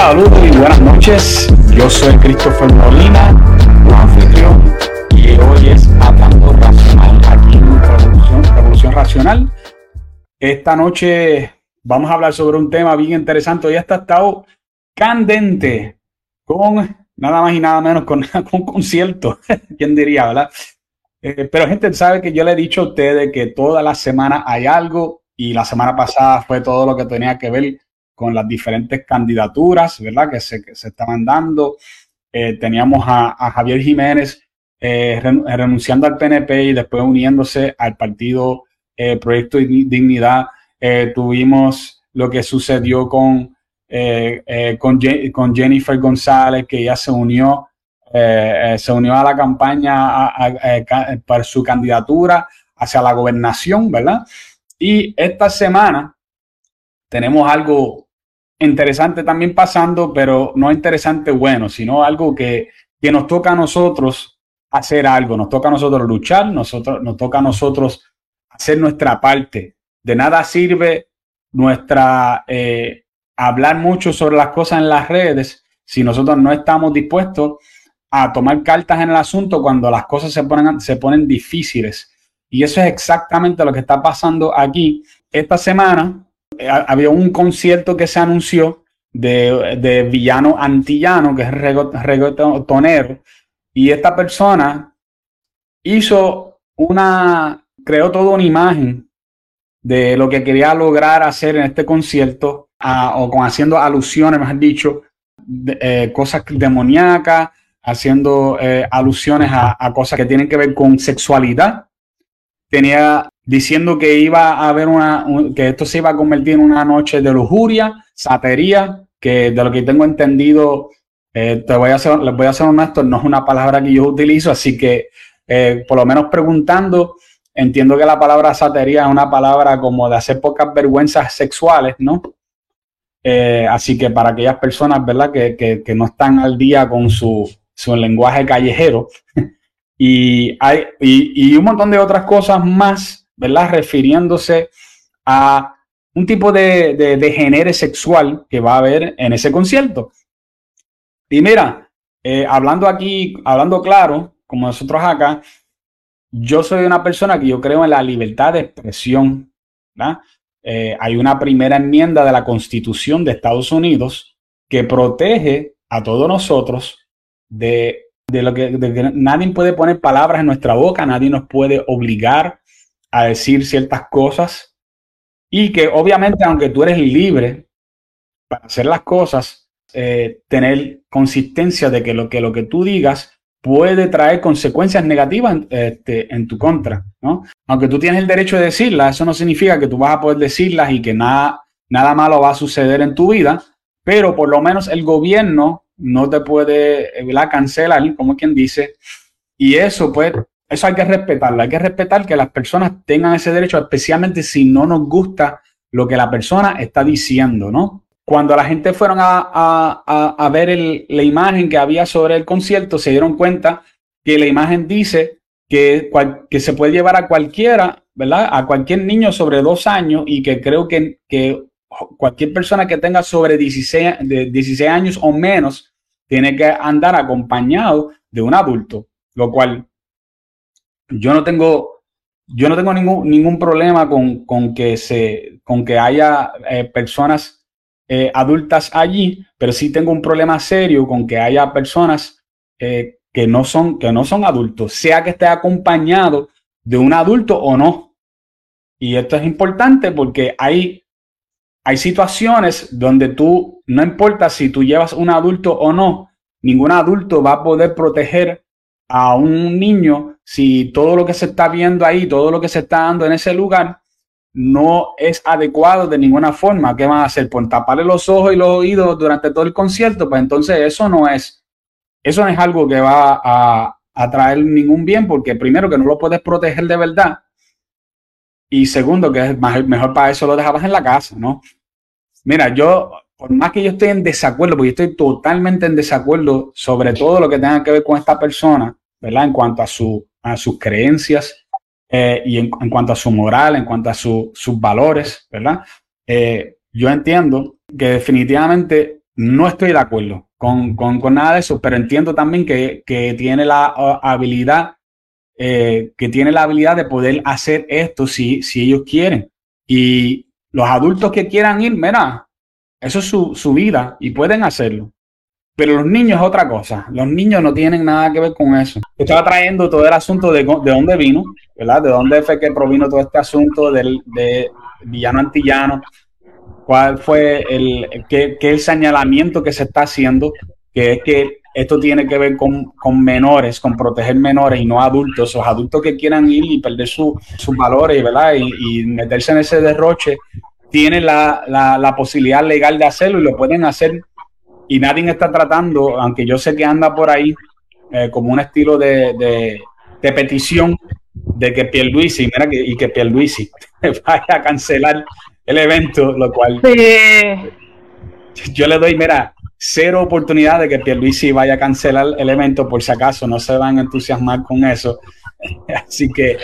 Saludos y buenas noches. Yo soy Christopher Molina, tu anfitrión, y hoy es Hablando Racional aquí en Revolución, Revolución Racional. Esta noche vamos a hablar sobre un tema bien interesante. Hoy está estado candente con nada más y nada menos con, un concierto. ¿Quién diría, verdad? Eh, pero gente sabe que yo le he dicho a ustedes que toda la semana hay algo y la semana pasada fue todo lo que tenía que ver con las diferentes candidaturas, ¿verdad? Que se, se estaban dando. Eh, teníamos a, Javier Jiménez eh, renunciando al PNP y después uniéndose al partido eh, Proyecto Dignidad. tuvimos lo que sucedió con, con, Jennifer González, que ya se unió, se unió a la campaña para su candidatura hacia la gobernación, ¿verdad? Y esta semana tenemos algo interesante también pasando, pero no interesante bueno, sino algo que, que nos toca a nosotros hacer algo, nos toca a nosotros luchar, nosotros, nos toca a nosotros hacer nuestra parte. De nada sirve nuestra eh, hablar mucho sobre las cosas en las redes si nosotros no estamos dispuestos a tomar cartas en el asunto cuando las cosas se ponen, se ponen difíciles. Y eso es exactamente lo que está pasando aquí. Esta semana había un concierto que se anunció de, villano antillano, que es reggaetonero, y esta persona hizo una, creó toda una imagen de lo que quería lograr hacer en este concierto, o con haciendo alusiones, mejor dicho, eh, cosas demoníacas, haciendo eh, alusiones a, cosas que tienen que ver con sexualidad. Tenía diciendo que iba a haber una, que esto se iba a convertir en una noche de lujuria, satería, que de lo que tengo entendido, eh, te voy a hacer, les voy a ser honesto, no es una palabra que yo utilizo, así que eh, por lo menos preguntando, entiendo que la palabra satería es una palabra como de hacer pocas vergüenzas sexuales, ¿no? Eh, así que para aquellas personas, ¿verdad? Que, que, no están al día con su, su lenguaje callejero y, hay, y, y un montón de otras cosas más ¿verdad? Refiriéndose a un tipo de, de, género sexual que va a haber en ese concierto. Y mira, eh, hablando aquí, hablando claro, como nosotros acá, yo soy una persona que yo creo en la libertad de expresión. Eh, hay una primera enmienda de la Constitución de Estados Unidos que protege a todos nosotros de, de lo que, que nadie puede poner palabras en nuestra boca, nadie nos puede obligar a decir ciertas cosas y que obviamente aunque tú eres libre para hacer las cosas, eh, tener consistencia de que lo, que lo que tú digas puede traer consecuencias negativas este, en tu contra, ¿no? Aunque tú tienes el derecho de decirlas, eso no significa que tú vas a poder decirlas y que nada, nada malo va a suceder en tu vida, pero por lo menos el gobierno no te puede la cancelar, como quien dice, y eso pues eso hay que respetarlo, hay que respetar que las personas tengan ese derecho, especialmente si no nos gusta lo que la persona está diciendo, ¿no? Cuando la gente fueron a, ver la imagen que había sobre el concierto, se dieron cuenta que la imagen dice que, que se puede llevar a cualquiera, ¿verdad? A cualquier niño sobre dos años y que creo que, que cualquier persona que tenga sobre 16, de 16 años o menos tiene que andar acompañado de un adulto, lo cual yo no tengo, yo no tengo ningún, ningún problema con, con, que se, con que haya eh, personas eh, adultas allí, pero sí tengo un problema serio con que haya personas eh, que, no son, que no son adultos, sea que esté acompañado de un adulto o no. Y esto es importante porque hay, hay situaciones donde tú, no importa si tú llevas un adulto o no, ningún adulto va a poder proteger a un niño si todo lo que se está viendo ahí, todo lo que se está dando en ese lugar, no es adecuado de ninguna forma. ¿Qué van a hacer? Pues taparle los ojos y los oídos durante todo el concierto. Pues entonces eso no es, eso no es algo que va a, a traer ningún bien, porque primero que no lo puedes proteger de verdad. Y segundo, que es mejor para eso lo dejabas en la casa, ¿no? Mira, yo, por más que yo esté en desacuerdo, porque yo estoy totalmente en desacuerdo sobre todo lo que tenga que ver con esta persona, ¿verdad? En cuanto a, su, a sus creencias eh, y en, cuanto a su moral, en cuanto a sus valores, ¿verdad? Eh, yo entiendo que definitivamente no estoy de acuerdo con, nada de eso, pero entiendo también que, tiene la habilidad, eh, que tiene la habilidad de poder hacer esto si, si ellos quieren. Y los adultos que quieran ir, mira, eso es su, su vida y pueden hacerlo. Pero los niños es otra cosa. Los niños no tienen nada que ver con eso. Estaba trayendo todo el asunto de, de dónde vino, ¿verdad? De dónde fue que provino todo este asunto del, de villano antillano. ¿Cuál fue el, qué, qué el señalamiento que se está haciendo? Que es que esto tiene que ver con, con, menores, con proteger menores y no adultos. Los adultos que quieran ir y perder sus valores, ¿verdad? Y, meterse en ese derroche, tienen la, la, posibilidad legal de hacerlo y lo pueden hacer y nadie está tratando, aunque yo sé que anda por ahí eh, como un estilo de, de, petición de que Pierluisi, mira que, y que Pierluisi vaya a cancelar el evento, lo cual yo le doy, mira, cero oportunidad de que Pierluisi vaya a cancelar el evento por si acaso no se van a entusiasmar con eso. Así que...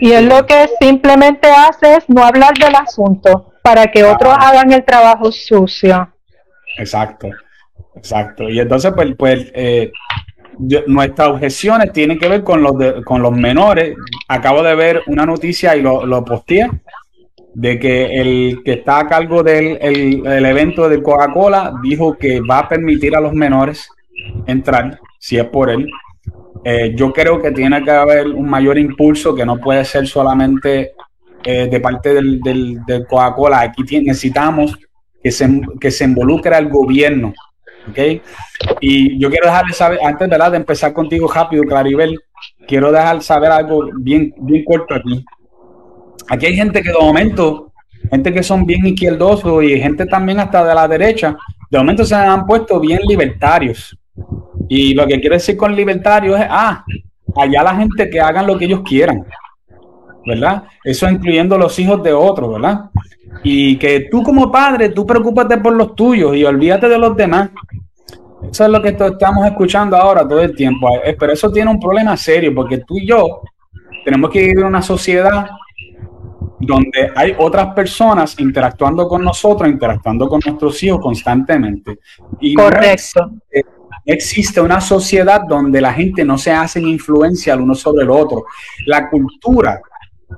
y él lo que simplemente hace es no hablar del asunto para que otros hagan el trabajo sucio. Exacto. Exacto. Y entonces, pues, pues eh, nuestras objeciones tienen que ver con los, con los menores. Acabo de ver una noticia y lo, lo posteé de que el que está a cargo del el, evento de Coca-Cola dijo que va a permitir a los menores entrar, si es por él. Eh, yo creo que tiene que haber un mayor impulso que no puede ser solamente eh, de parte del, del, del Coca-Cola. Aquí necesitamos que se, que se involucre al gobierno ¿ok? Y yo quiero dejarle saber, antes de empezar contigo rápido, Claribel, quiero dejar saber algo bien, bien corto aquí. Aquí hay gente que de momento, gente que son bien izquierdosos y gente también hasta de la derecha, de momento se han puesto bien libertarios. Y lo que quiero decir con libertarios es, ah, allá la gente que hagan lo que ellos quieran, ¿verdad? Eso incluyendo los hijos de otros, ¿verdad? Y que tú como padre, tú preocúpate por los tuyos y olvídate de los demás. Eso es lo que estamos escuchando ahora todo el tiempo. Eh, pero eso tiene un problema serio porque tú y yo tenemos que vivir en una sociedad donde hay otras personas interactuando con nosotros, interactuando con nuestros hijos constantemente. Y Correcto. No existe una sociedad donde la gente no se hace influencia el uno sobre el otro. La cultura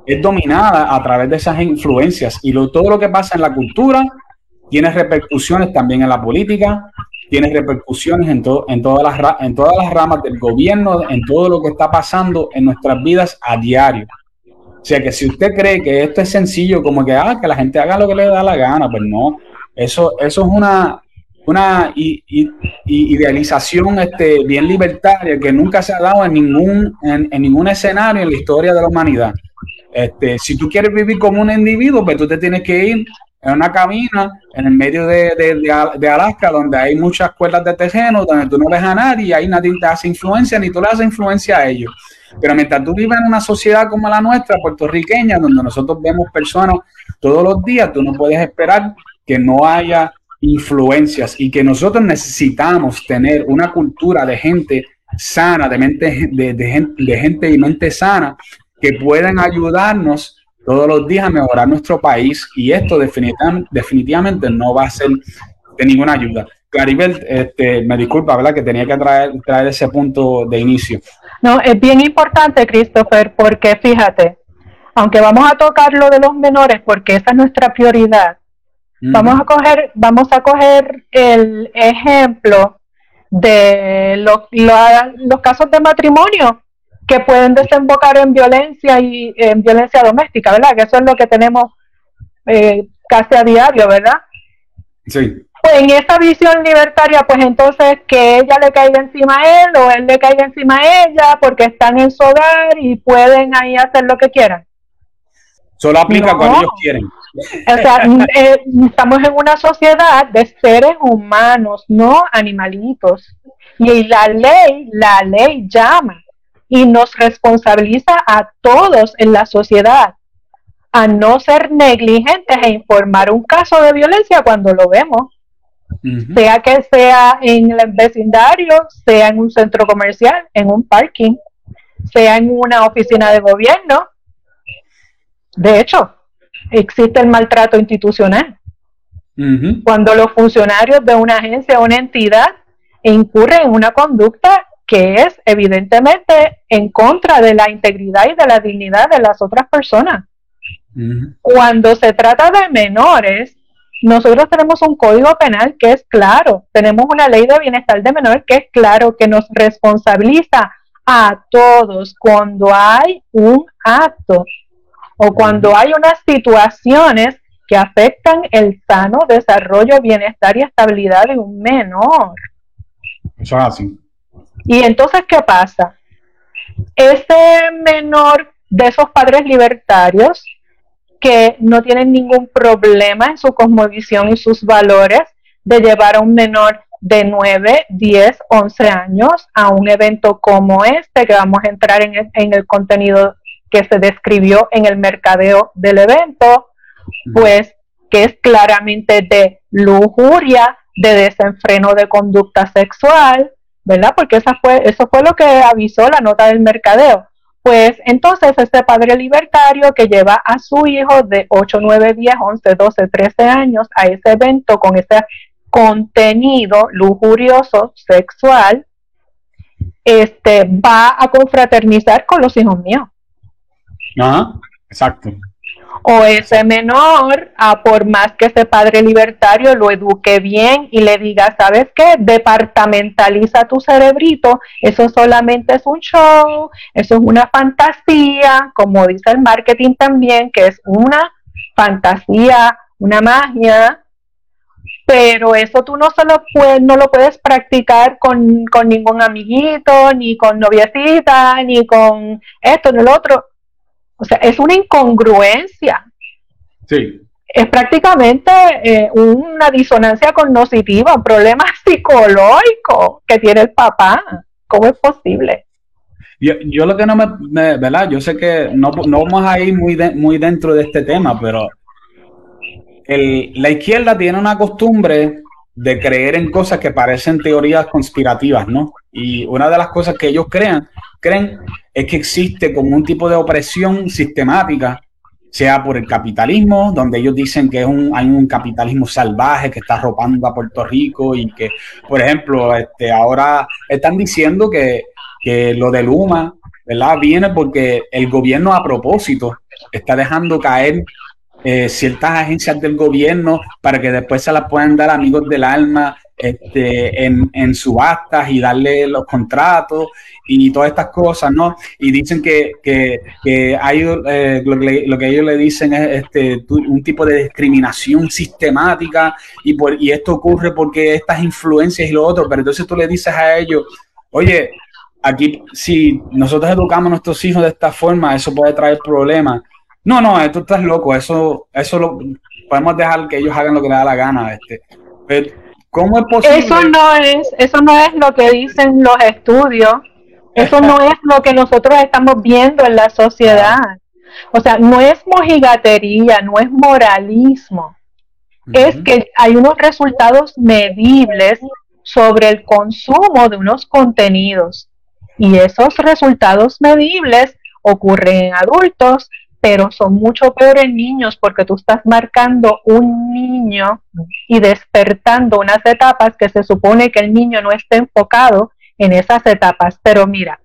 es dominada a través de esas influencias y todo lo que pasa en la cultura tiene repercusiones también en la política, tiene repercusiones en, en, todas las, en todas las ramas del gobierno, en todo lo que está pasando en nuestras vidas a diario. O sea que si usted cree que esto es sencillo, como que, ah, que la gente haga lo que le da la gana, pues no. Eso, eso es una, una idealización este, bien libertaria que nunca se ha dado en ningún, en, en ningún escenario en la historia de la humanidad. Este, si tú quieres vivir como un individuo, pues tú te tienes que ir en una cabina en el medio de, Alaska, donde hay muchas cuerdas de terreno, donde tú no ves a nadie y ahí nadie te hace influencia, ni tú le haces influencia a ellos. Pero mientras tú vives en una sociedad como la nuestra, puertorriqueña, donde nosotros vemos personas todos los días, tú no puedes esperar que no haya influencias y que nosotros necesitamos tener una cultura de gente sana, de mente, de, gente, de gente y mente sana, que pueden ayudarnos todos los días a mejorar nuestro país y esto definitivamente, no va a ser de ninguna ayuda. Claribel, este, me disculpa, ¿verdad? Que tenía que traer, traer ese punto de inicio. No, es bien importante, Christopher, porque fíjate, aunque vamos a tocar lo de los menores, porque esa es nuestra prioridad, vamos a coger, vamos a coger el ejemplo de los casos de matrimonio que pueden desembocar en violencia y en violencia doméstica, ¿verdad? Que eso es lo que tenemos eh, casi a diario, ¿verdad? Sí. Pues en esa visión libertaria, pues entonces que ella le caiga encima a él o él le caiga encima a ella porque están en su hogar y pueden ahí hacer lo que quieran. Solo aplica cuando ellos quieren. O sea, eh, estamos en una sociedad de seres humanos, no animalitos. Y la ley, la ley llama y nos responsabiliza a todos en la sociedad a no ser negligentes e informar un caso de violencia cuando lo vemos, sea que sea en el vecindario, sea en un centro comercial, en un parking, sea en una oficina de gobierno. De hecho, existe el maltrato institucional. Cuando los funcionarios de una agencia o una entidad incurren en una conducta que es evidentemente en contra de la integridad y de la dignidad de las otras personas. Cuando se trata de menores, nosotros tenemos un código penal que es claro, tenemos una ley de bienestar de menores que es claro, que nos responsabiliza a todos cuando hay un acto o cuando hay unas situaciones que afectan el sano desarrollo, bienestar y estabilidad de un menor. Eso es así. Y entonces, ¿qué pasa? Ese menor de esos padres libertarios que no tienen ningún problema en su cosmovisión y sus valores de llevar a un menor de 9, 10, 11 años a un evento como este, que vamos a entrar en el, en el contenido que se describió en el mercadeo del evento, pues que es claramente de lujuria, de desenfreno de conducta sexual, ¿verdad? Porque esa fue, eso fue lo que avisó la nota del mercadeo. Pues entonces este padre libertario que lleva a su hijo de 8, 9, 10, 11, 12, 13 años a ese evento con ese contenido lujurioso sexual, este va a confraternizar con los hijos míos. Ajá, exacto o ese menor, a por más que ese padre libertario lo eduque bien y le diga, ¿sabes qué? Departamentaliza tu cerebrito, eso solamente es un show, eso es una fantasía, como dice el marketing también, que es una fantasía, una magia, pero eso tú no solo puedes, no lo puedes practicar con, con ningún amiguito, ni con noviecita, ni con esto, ni lo otro o sea, es una incongruencia. Sí. Es prácticamente eh, una disonancia cognitiva, un problema psicológico que tiene el papá. ¿Cómo es posible? Yo, lo que no me, ¿verdad? Yo sé que no, vamos a ir muy, muy dentro de este tema, pero la izquierda tiene una costumbre de creer en cosas que parecen teorías conspirativas, ¿no? Y una de las cosas que ellos crean, creen es que existe como un tipo de opresión sistemática, sea por el capitalismo, donde ellos dicen que es un, hay un capitalismo salvaje que está arropando a Puerto Rico y que, por ejemplo, este, ahora están diciendo que, que lo de Luma, ¿verdad? Viene porque el gobierno a propósito está dejando caer eh, ciertas agencias del gobierno para que después se las puedan dar amigos del alma este, en, en, subastas y darle los contratos y todas estas cosas, ¿no? Y dicen que, hay eh, lo, que, ellos le dicen es este, un tipo de discriminación sistemática y, por, y esto ocurre porque estas influencias y lo otro, pero entonces tú le dices a ellos, oye, aquí si nosotros educamos a nuestros hijos de esta forma, eso puede traer problemas. No, no, tú estás loco, eso, eso lo podemos dejar que ellos hagan lo que les da la gana. Este. ¿Cómo es posible? Eso no es, eso no es lo que dicen los estudios, eso no es lo que nosotros estamos viendo en la sociedad. O sea, no es mojigatería, no es moralismo. Es que hay unos resultados medibles sobre el consumo de unos contenidos. Y esos resultados medibles ocurren en adultos, pero son mucho peores niños porque tú estás marcando un niño y despertando unas etapas que se supone que el niño no esté enfocado en esas etapas. Pero mira,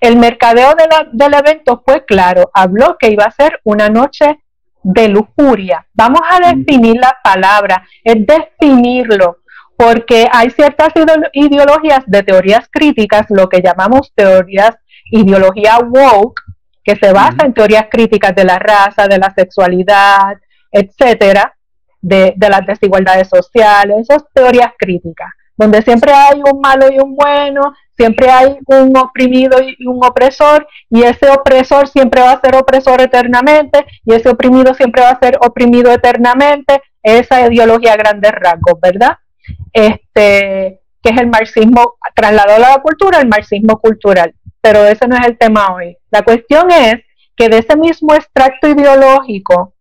el mercadeo del evento fue claro, habló que iba a ser una noche de lujuria. Vamos a definir la palabra, es definirlo, porque hay ciertas ideologías de teorías críticas, lo que llamamos teorías, ideología woke, que se basa en teorías críticas de la raza, de la sexualidad, etcétera, de, las desigualdades sociales, esas teorías críticas, donde siempre hay un malo y un bueno, siempre hay un oprimido y un opresor, y ese opresor siempre va a ser opresor eternamente, y ese oprimido siempre va a ser oprimido eternamente, esa ideología a grandes rasgos, ¿verdad? Este, que es el marxismo trasladado a la cultura, el marxismo cultural pero ese no es el tema hoy. La cuestión es que de ese mismo extracto ideológico,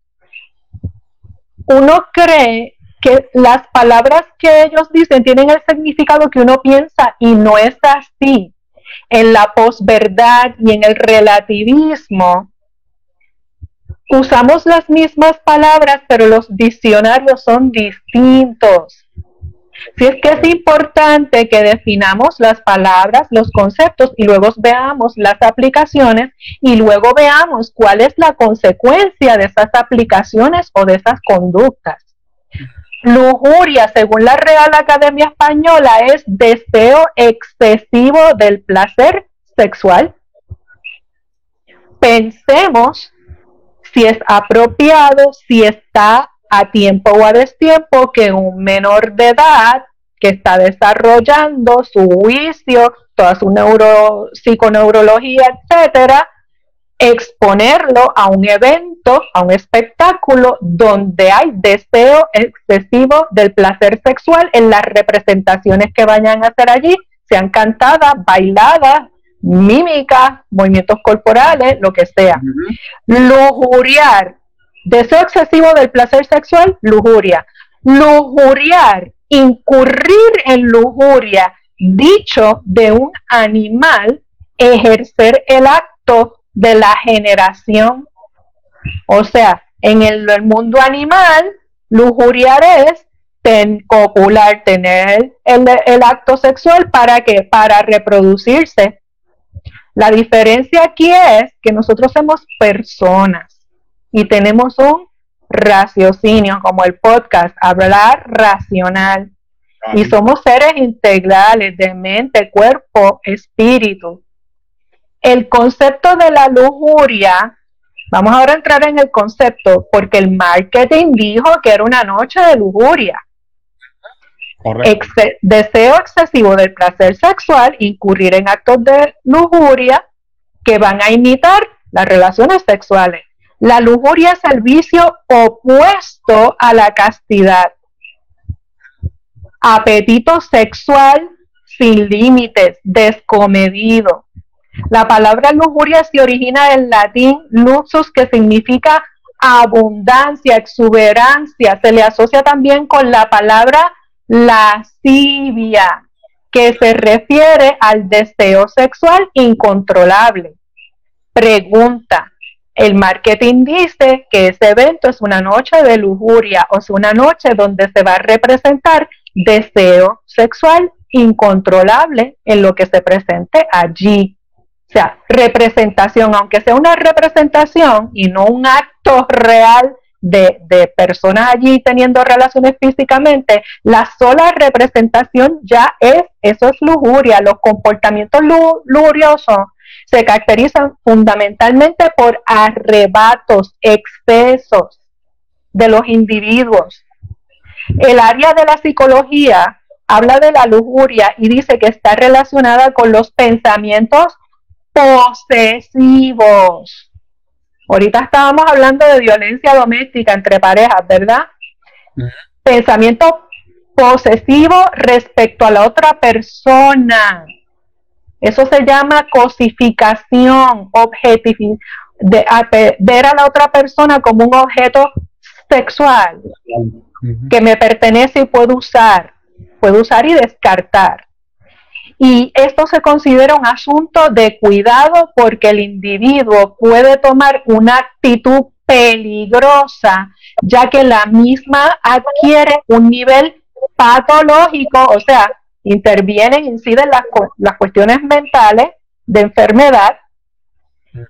uno cree que las palabras que ellos dicen tienen el significado que uno piensa y no es así. En la posverdad y en el relativismo, usamos las mismas palabras, pero los diccionarios son distintos. Si es que es importante que definamos las palabras, los conceptos y luego veamos las aplicaciones y luego veamos cuál es la consecuencia de esas aplicaciones o de esas conductas. Lujuria, según la Real Academia Española, es deseo excesivo del placer sexual. Pensemos si es apropiado, si está a tiempo o a destiempo que un menor de edad que está desarrollando su juicio, toda su neuro, psiconeurología, etcétera, exponerlo a un evento, a un espectáculo donde hay deseo excesivo del placer sexual en las representaciones que vayan a hacer allí, sean cantadas, bailadas, mímicas, movimientos corporales, lo que sea. Lujuriar Deseo excesivo del placer sexual, lujuria. Lujuriar, incurrir en lujuria, dicho de un animal, ejercer el acto de la generación. O sea, en el, mundo animal, lujuriar es copular, tener el, el acto sexual para que para reproducirse. La diferencia aquí es que nosotros somos personas y tenemos un raciocinio, como el podcast, hablar racional. Y somos seres integrales de mente, cuerpo, espíritu. El concepto de la lujuria, vamos ahora a entrar en el concepto, porque el marketing dijo que era una noche de lujuria. deseo excesivo del placer sexual, incurrir en actos de lujuria que van a imitar las relaciones sexuales. La lujuria es el vicio opuesto a la castidad. Apetito sexual sin límites, descomedido. La palabra lujuria se origina del latín luxus, que significa abundancia, exuberancia. Se le asocia también con la palabra lascivia, que se refiere al deseo sexual incontrolable. Pregunta, el marketing dice que ese evento es una noche de lujuria, o sea, una noche donde se va a representar deseo sexual incontrolable en lo que se presente allí. O sea, representación, aunque sea una representación y no un acto real de, personas allí teniendo relaciones físicamente, la sola representación ya es, eso es lujuria. Los comportamientos lujuriosos se caracterizan fundamentalmente por arrebatos, excesos de los individuos. El área de la psicología habla de la lujuria y dice que está relacionada con los pensamientos posesivos. Ahorita estábamos hablando de violencia doméstica entre parejas, ¿verdad? Pensamiento posesivo respecto a la otra persona. Eso se llama cosificación, objetivo, de, ver a la otra persona como un objeto sexual que me pertenece y puedo usar, puedo usar y descartar. Y esto se considera un asunto de cuidado porque el individuo puede tomar una actitud peligrosa, ya que la misma adquiere un nivel patológico, o sea, intervienen, inciden las, las cuestiones mentales de enfermedad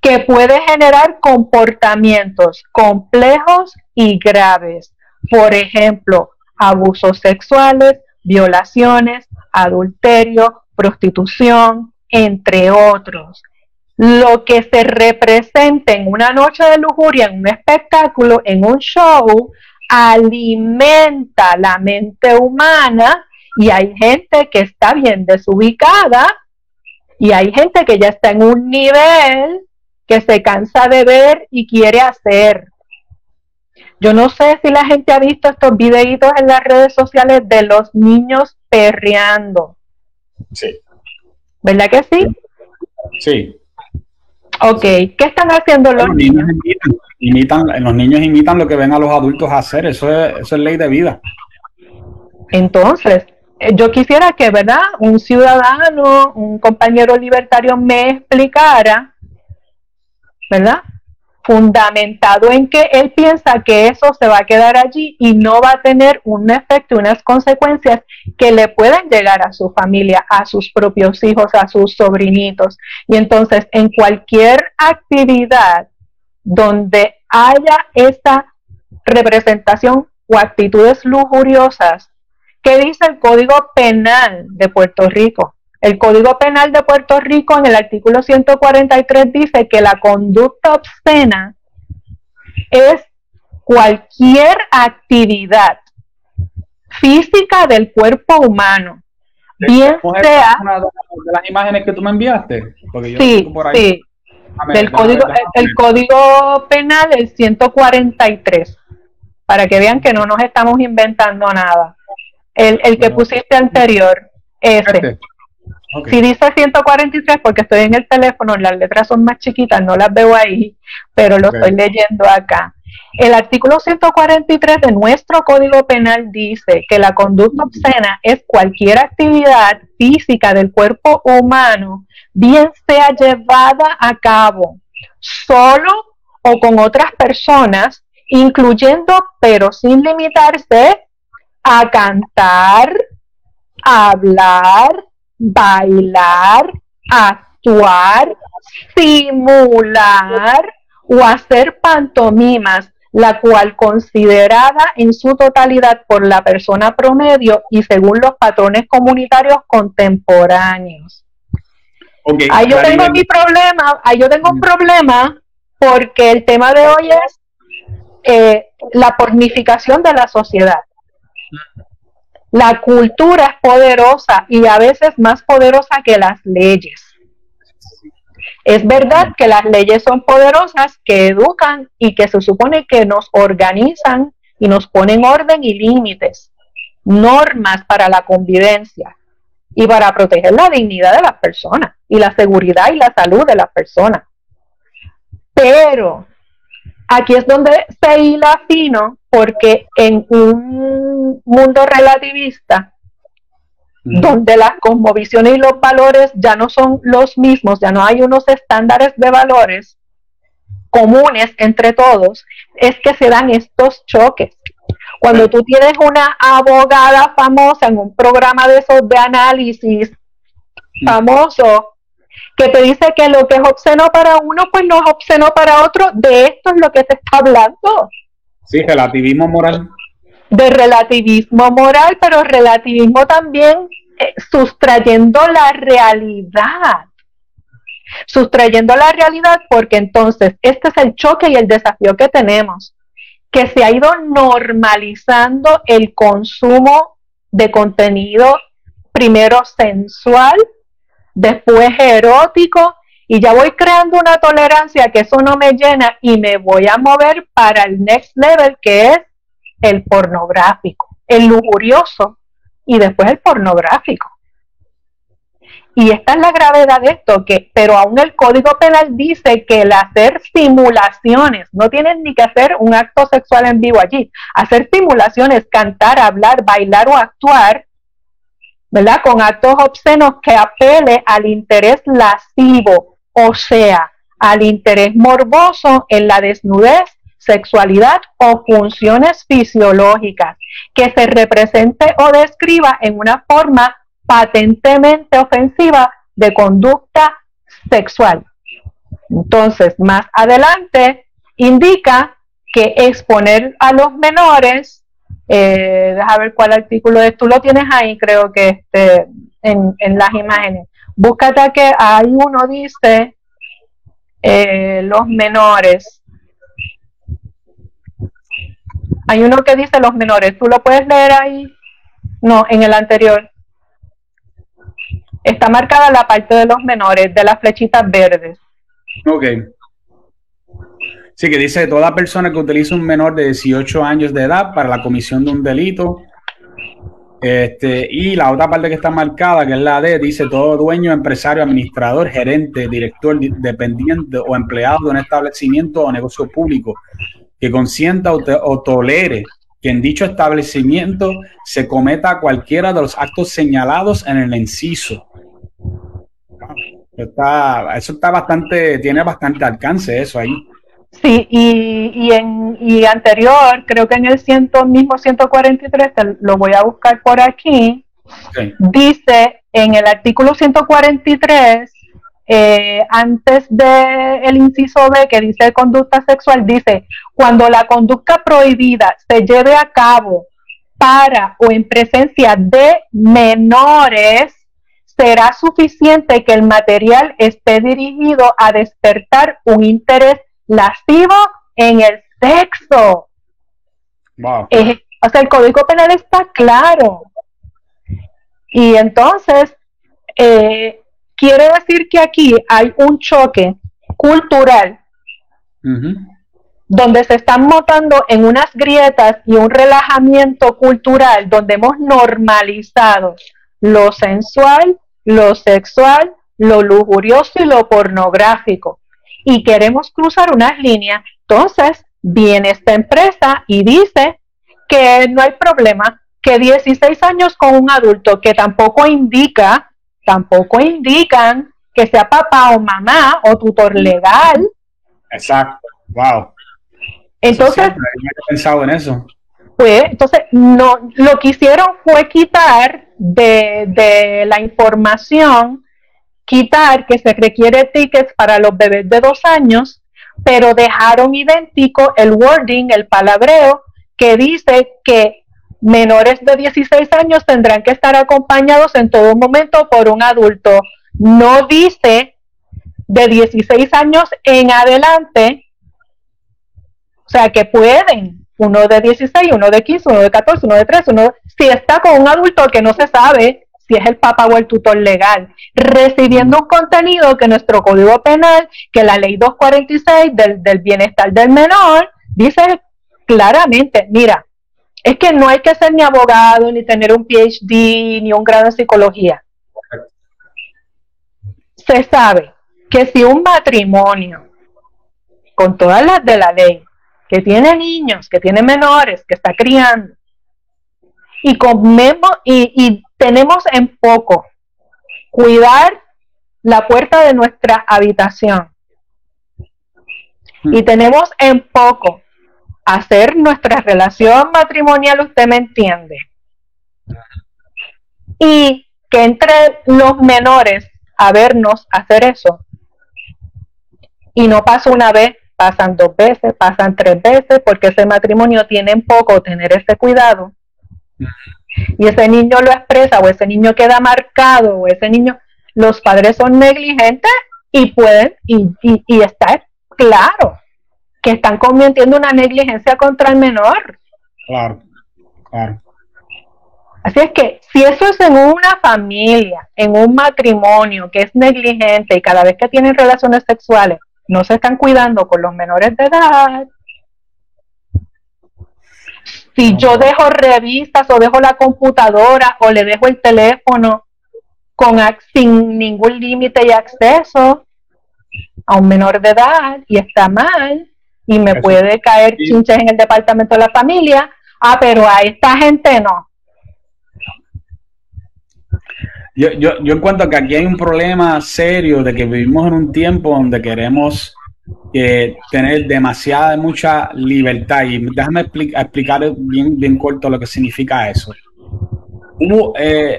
que puede generar comportamientos complejos y graves. Por ejemplo, abusos sexuales, violaciones, adulterio, prostitución, entre otros. Lo que se representa en una noche de lujuria, en un espectáculo, en un show, alimenta la mente humana y hay gente que está bien desubicada y hay gente que ya está en un nivel que se cansa de ver y quiere hacer. Yo no sé si la gente ha visto estos videitos en las redes sociales de los niños perreando. Sí. ¿Verdad que sí? Sí. Ok, ¿qué están haciendo los, niños? imitan, los niños imitan lo que ven a los adultos hacer, eso es, eso es ley de vida. Entonces, yo quisiera que, ¿verdad? Un ciudadano, un compañero libertario me explicara, ¿verdad? fundamentado en que él piensa que eso se va a quedar allí y no va a tener un efecto, unas consecuencias que le pueden llegar a su familia, a sus propios hijos, a sus sobrinitos. Y entonces, en cualquier actividad donde haya esta representación o actitudes lujuriosas, ¿qué dice el Código Penal de Puerto Rico? El Código Penal de Puerto Rico en el artículo 143 dice que la conducta obscena es cualquier actividad física del cuerpo humano, bien sea de las imágenes que tú me enviaste, sí, sí, del código, el, código penal el 143, para que vean que no nos estamos inventando nada. El, el que pusiste anterior, ese. Este. Si dice 143, porque estoy en el teléfono, las letras son más chiquitas, no las veo ahí, pero lo estoy leyendo acá. El artículo 143 de nuestro Código Penal dice que la conducta obscena es cualquier actividad física del cuerpo humano, bien sea llevada a cabo solo o con otras personas, incluyendo, pero sin limitarse, a cantar, a hablar, bailar, actuar, simular o hacer pantomimas, la cual considerada en su totalidad por la persona promedio y según los patrones comunitarios contemporáneos. ahí yo tengo mi problema, ahí yo tengo un problema porque el tema de hoy es eh, la pornificación de la sociedad. La cultura es poderosa y a veces más poderosa que las leyes. Es verdad que las leyes son poderosas, que educan y que se supone que nos organizan y nos ponen orden y límites, normas para la convivencia y para proteger la dignidad de las personas y la seguridad y la salud de las personas. Pero aquí es donde se hila fino porque en un mundo relativista, donde las cosmovisiones y los valores ya no son los mismos, ya no hay unos estándares de valores comunes entre todos, es que se dan estos choques. Cuando tú tienes una abogada famosa en un programa de esos de análisis famoso, que te dice que lo que es obsceno para uno, pues no es obsceno para otro, de esto es lo que se está hablando. Sí, relativismo moral. De relativismo moral, pero relativismo también eh, sustrayendo la realidad. Sustrayendo la realidad porque entonces este es el choque y el desafío que tenemos, que se ha ido normalizando el consumo de contenido primero sensual, después erótico, y ya voy creando una tolerancia que eso no me llena y me voy a mover para el next level que es el pornográfico, el lujurioso y después el pornográfico. Y esta es la gravedad de esto, que, pero aún el Código Penal dice que el hacer simulaciones, no tienes ni que hacer un acto sexual en vivo allí, hacer simulaciones, cantar, hablar, bailar o actuar, ¿verdad? Con actos obscenos que apele al interés lascivo, o sea, al interés morboso en la desnudez, sexualidad o funciones fisiológicas, que se represente o describa en una forma patentemente ofensiva de conducta sexual. Entonces, más adelante, indica que exponer a los menores, eh, deja ver cuál artículo es, tú lo tienes ahí, creo que este, en, en las imágenes, búscate que hay uno dice eh, los menores. Hay uno que dice los menores. ¿Tú lo puedes leer ahí? No, en el anterior. Está marcada la parte de los menores, de las flechitas verdes. Ok. Sí, que dice toda persona que utiliza un menor de 18 años de edad para la comisión de un delito este, y la otra parte que está marcada, que es la D, dice todo dueño, empresario, administrador, gerente, director, dependiente o empleado de un establecimiento o negocio público que consienta o, tolere que en dicho establecimiento se cometa cualquiera de los actos señalados en el inciso. Eso está bastante, tiene bastante alcance eso ahí. Sí, y, y, en, y anterior, creo que en el ciento, mismo 143, lo voy a buscar por aquí, dice en el artículo 143, eh, antes del el inciso B que dice conducta sexual, dice, cuando la conducta prohibida se lleve a cabo para o en presencia de menores, será suficiente que el material esté dirigido a despertar un interés lascivo en el sexo. o sea, el Código Penal está claro. Y entonces, eh, quiere decir que aquí hay un choque cultural donde se están montando en unas grietas y un relajamiento cultural donde hemos normalizado lo sensual, lo sexual, lo lujurioso y lo pornográfico. Y queremos cruzar unas líneas. Entonces, viene esta empresa y dice que no hay problema, que 16 años con un adulto que tampoco indica, tampoco indican que sea papá o mamá o tutor legal. Exacto, wow. Entonces, pensado en eso. Pues, entonces, no, lo que hicieron fue quitar de, de la información, quitar que se requiere tickets para los bebés de dos años, pero dejaron idéntico el wording, el palabreo, que dice que menores de 16 años tendrán que estar acompañados en todo momento por un adulto. No dice de 16 años en adelante o sea, que pueden, uno de 16, uno de 15, uno de 14, uno de 13, uno si está con un adulto que no se sabe si es el papá o el tutor legal, recibiendo un contenido que nuestro Código Penal, que la Ley 246 del, del bienestar del menor, dice claramente, mira, es que no hay que ser ni abogado, ni tener un PhD, ni un grado en psicología. Se sabe que si un matrimonio, con todas las de la ley, que tiene niños, que tiene menores, que está criando. Y comemos y, y tenemos en poco cuidar la puerta de nuestra habitación. Y tenemos en poco hacer nuestra relación matrimonial, usted me entiende. Y que entre los menores a vernos hacer eso. Y no pasa una vez, pasan dos veces, pasan tres veces, porque ese matrimonio tiene en poco tener ese cuidado. Y ese niño lo expresa, o ese niño queda marcado, o ese niño, los padres son negligentes y pueden, y, y, está claro que están cometiendo una negligencia contra el menor. Claro, claro. Así es que si eso es en una familia, en un matrimonio que es negligente y cada vez que tienen relaciones sexuales no se están cuidando con los menores de edad. Si yo dejo revistas o dejo la computadora o le dejo el teléfono con sin ningún límite y acceso a un menor de edad y está mal y me puede caer chinches en el departamento de la familia, ah, pero a esta gente no. Yo, yo, yo encuentro que aquí hay un problema serio de que vivimos en un tiempo donde queremos eh, tener demasiada, mucha libertad. Y déjame explicar bien, bien corto lo que significa eso. Hubo, eh,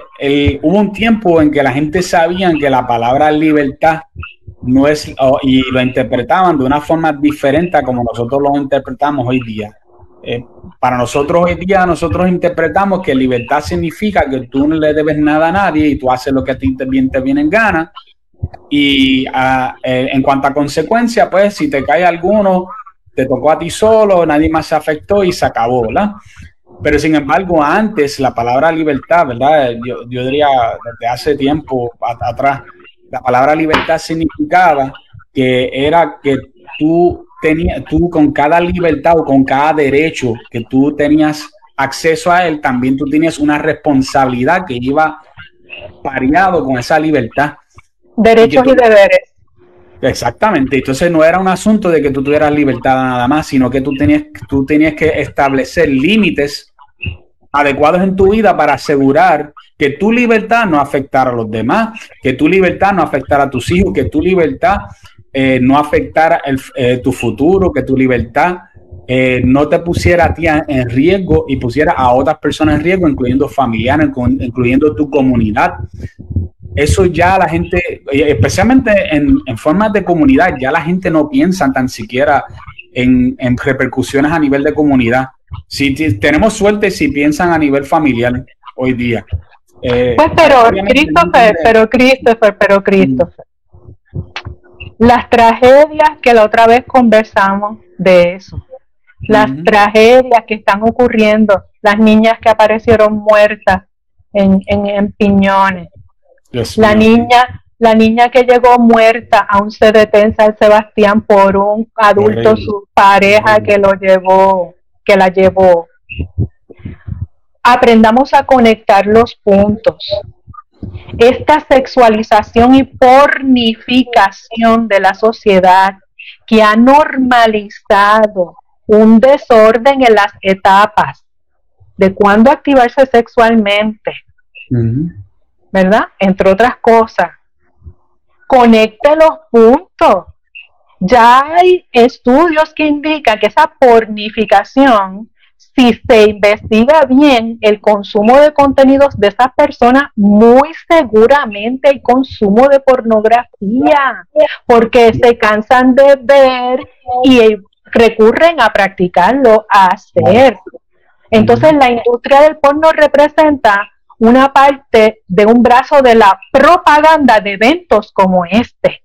hubo un tiempo en que la gente sabía que la palabra libertad no es, y lo interpretaban de una forma diferente a como nosotros lo interpretamos hoy día. Eh, para nosotros hoy día, nosotros interpretamos que libertad significa que tú no le debes nada a nadie y tú haces lo que a ti te, bien te viene en gana. Y ah, eh, en cuanto a consecuencia, pues si te cae alguno, te tocó a ti solo, nadie más se afectó y se acabó, ¿verdad? Pero sin embargo, antes la palabra libertad, ¿verdad? Yo, yo diría desde hace tiempo atrás, la palabra libertad significaba que era que tú tenía, tú con cada libertad o con cada derecho que tú tenías acceso a él, también tú tenías una responsabilidad que iba pareado con esa libertad. Derechos y, deberes. Exactamente. Entonces no era un asunto de que tú tuvieras libertad nada más, sino que tú tenías, tú tenías que establecer límites adecuados en tu vida para asegurar que tu libertad no afectara a los demás, que tu libertad no afectara a tus hijos, que tu libertad eh, no afectara eh, tu futuro, que tu libertad eh, no te pusiera a ti en riesgo y pusiera a otras personas en riesgo, incluyendo familiares, incluyendo tu comunidad. Eso ya la gente, especialmente en, en formas de comunidad, ya la gente no piensa tan siquiera en, en repercusiones a nivel de comunidad. Si tenemos suerte, si piensan a nivel familiar hoy día. pues pero Christopher, pero Christopher, pero Christopher. Las tragedias que la otra vez conversamos de eso, las tragedias que están ocurriendo, las niñas que aparecieron muertas en, en, piñones, la niña, la niña que llegó muerta a un CDT en San Sebastián por un adulto, su pareja que lo llevó, que la llevó. Aprendamos a conectar los puntos. Esta sexualización y pornificación de la sociedad que ha normalizado un desorden en las etapas de cuándo activarse sexualmente, ¿verdad? Entre otras cosas. Conecte los puntos. Ya hay estudios que indican que esa pornificación si se investiga bien el consumo de contenidos de esas personas, muy seguramente hay consumo de pornografía, porque se cansan de ver y recurren a practicarlo, a hacer. Entonces la industria del porno representa una parte de un brazo de la propaganda de eventos como este.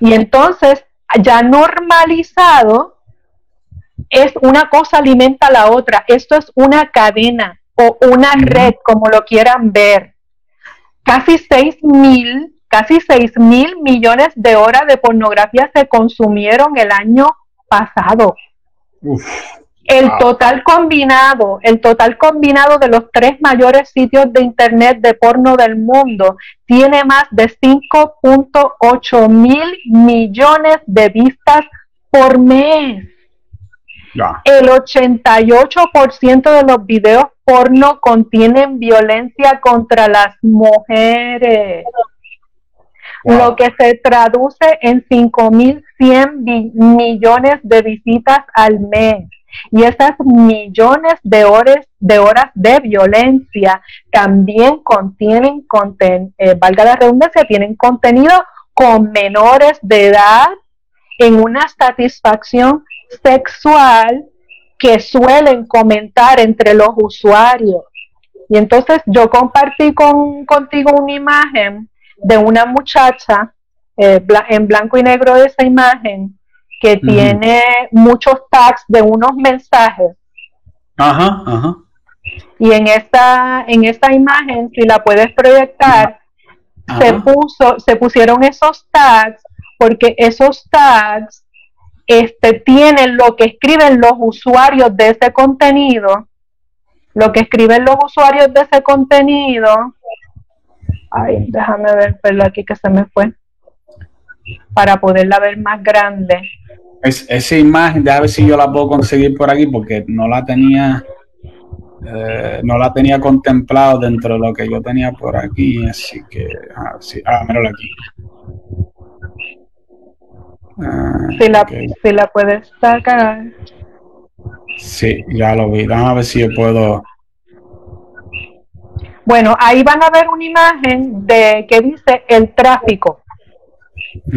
Y entonces, ya normalizado, es una cosa alimenta a la otra. Esto es una cadena o una red, como lo quieran ver. Casi 6 mil, casi 6 mil millones de horas de pornografía se consumieron el año pasado. El total combinado, el total combinado de los tres mayores sitios de internet de porno del mundo tiene más de 5.8 mil millones de vistas por mes. El 88% de los videos porno contienen violencia contra las mujeres, lo que se traduce en 5.100 millones de visitas al mes. Y esas millones de horas de, horas de violencia también contienen, eh, valga la redundancia, tienen contenido con menores de edad en una satisfacción sexual que suelen comentar entre los usuarios. Y entonces yo compartí con, contigo una imagen de una muchacha eh, en blanco y negro de esa imagen que tiene muchos tags de unos mensajes. Ajá, ajá. Y en esta, en esta imagen, si la puedes proyectar, se puso, se pusieron esos tags porque esos tags este, tienen lo que escriben los usuarios de ese contenido, lo que escriben los usuarios de ese contenido, ay, déjame ver, pero aquí que se me fue, para poderla ver más grande. Es, esa imagen, déjame ver si yo la puedo conseguir por aquí, porque no la tenía, eh, no la tenía contemplado dentro de lo que yo tenía por aquí, así que, ah, sí, ah aquí. Ah, si, la, si la puedes sacar. Sí, ya lo vi. Vamos a ver si yo puedo. Bueno, ahí van a ver una imagen de que dice el tráfico.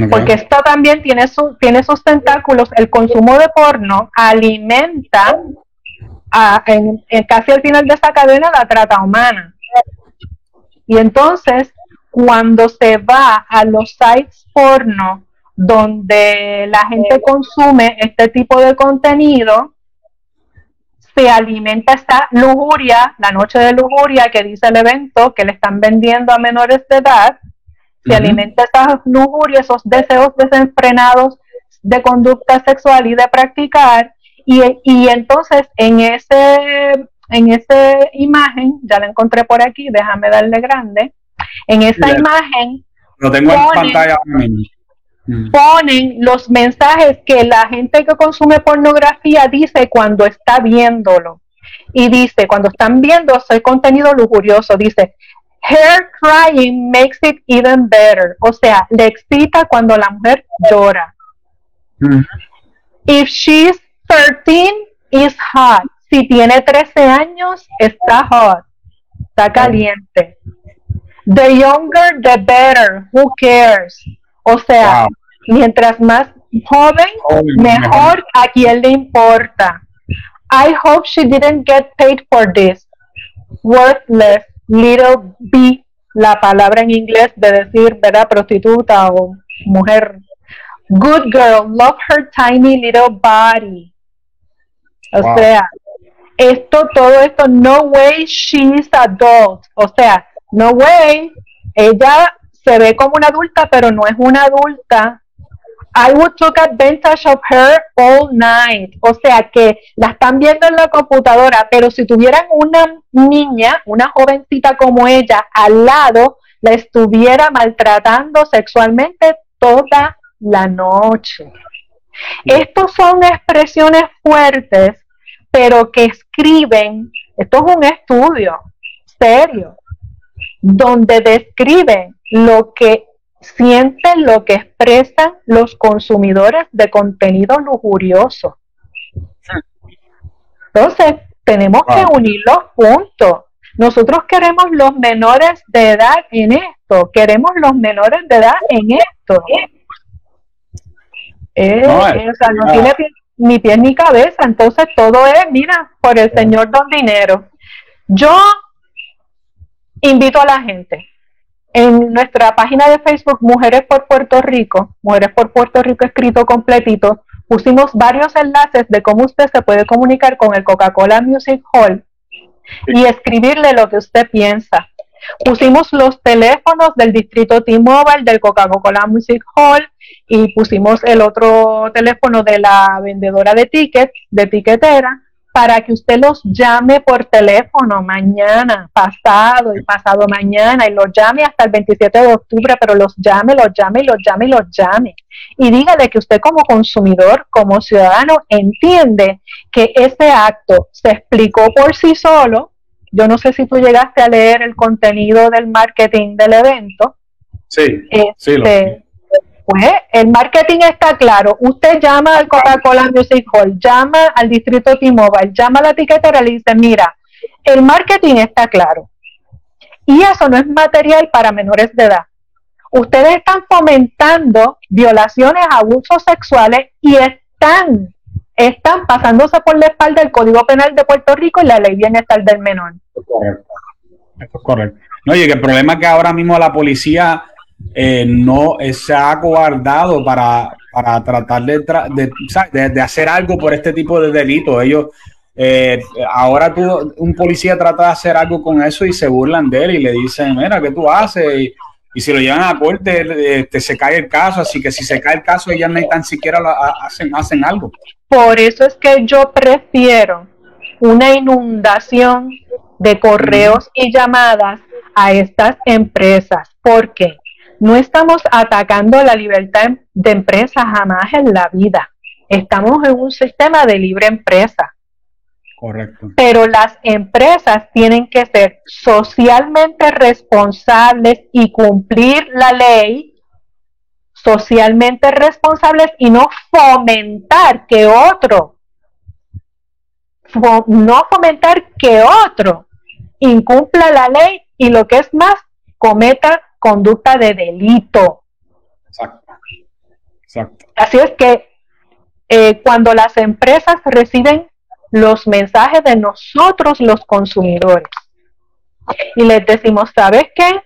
Porque esto también tiene, su, tiene sus tentáculos. El consumo de porno alimenta a, en, casi al final de esta cadena la trata humana. Y entonces, cuando se va a los sites porno donde la gente consume este tipo de contenido, se alimenta esta lujuria, la noche de lujuria que dice el evento, que le están vendiendo a menores de edad, se alimenta esa lujuria, esos deseos desenfrenados de conducta sexual y de practicar, y, y entonces en ese en esa imagen, ya la encontré por aquí, déjame darle grande, en esa imagen... Lo tengo en pantalla ponen los mensajes que la gente que consume pornografía dice cuando está viéndolo. Y dice, cuando están viendo ese contenido lujurioso, dice, Her crying makes it even better. O sea, le excita cuando la mujer llora. Mm. If she's 13, is hot. Si tiene 13 años, está hot. Está caliente. The younger, the better. Who cares? O sea, Wow. mientras más joven, Joven, mejor a quien le importa. I hope she didn't get paid for this. Worthless little b, la palabra en inglés de decir, ¿verdad? Prostituta o mujer. Good girl, love her tiny little body. O Wow. sea, esto, todo esto, no way she's adult. O sea, no way, ella se ve como una adulta, pero no es una adulta. I would took advantage of her all night. O sea que la están viendo en la computadora, pero si tuvieran una niña, una jovencita como ella al lado, la estuviera maltratando sexualmente toda la noche. Estos son expresiones fuertes, pero que escriben, esto es un estudio serio, donde describen lo que sienten, lo que expresan los consumidores de contenido lujurioso. Entonces, tenemos que unir los puntos. Nosotros queremos los menores de edad en esto, queremos los menores de edad en esto. Eh, No, eh, o sea, no tiene pie- ni pies ni cabeza, entonces todo es, mira, por el señor don dinero. Yo invito a la gente en nuestra página de Facebook Mujeres por Puerto Rico, Mujeres por Puerto Rico escrito completito, pusimos varios enlaces de cómo usted se puede comunicar con el Coca-Cola Music Hall y escribirle lo que usted piensa. Pusimos los teléfonos del distrito T-Mobile, del Coca-Cola Music Hall y pusimos el otro teléfono de la vendedora de tickets, de tiquetera, para que usted los llame por teléfono mañana, pasado y pasado mañana, y los llame hasta el 27 de octubre, pero los llame, los llame, los llame, los llame. Y dígale que usted como consumidor, como ciudadano, entiende que ese acto se explicó por sí solo. Yo no sé si tú llegaste a leer el contenido del marketing del evento. Sí, sí, lo Este, pues el marketing está claro. Usted llama al Coca-Cola Music Hall, llama al distrito T-Mobile, llama a la etiquetera y le dice, mira, el marketing está claro. Y eso no es material para menores de edad. Ustedes están fomentando violaciones, abusos sexuales y están, están pasándose por la espalda el Código Penal de Puerto Rico y la Ley Bienestar del Menor. correcto. Eso es correcto. No, y que el problema es que ahora mismo la policía eh, no eh, se ha acobardado para, para tratar de, tra- de, de- de hacer algo por este tipo de delitos. Ellos, eh, ahora tú, un policía trata de hacer algo con eso y se burlan de él y le dicen, mira, ¿qué tú haces? Y, y si lo llevan a corte, este, se cae el caso. Así que si se cae el caso, ellas ni tan siquiera lo ha- hacen, hacen algo. Por eso es que yo prefiero una inundación de correos y llamadas a estas empresas. ¿Por qué? No estamos atacando la libertad de empresa jamás en la vida. Estamos en un sistema de libre empresa. Correcto. Pero las empresas tienen que ser socialmente responsables y cumplir la ley socialmente responsables y no fomentar que otro, fo- no fomentar que otro incumpla la ley y lo que es más, cometa conducta de delito. Exacto. Exacto. Así es que eh, cuando las empresas reciben los mensajes de nosotros los consumidores y les decimos, ¿sabes qué?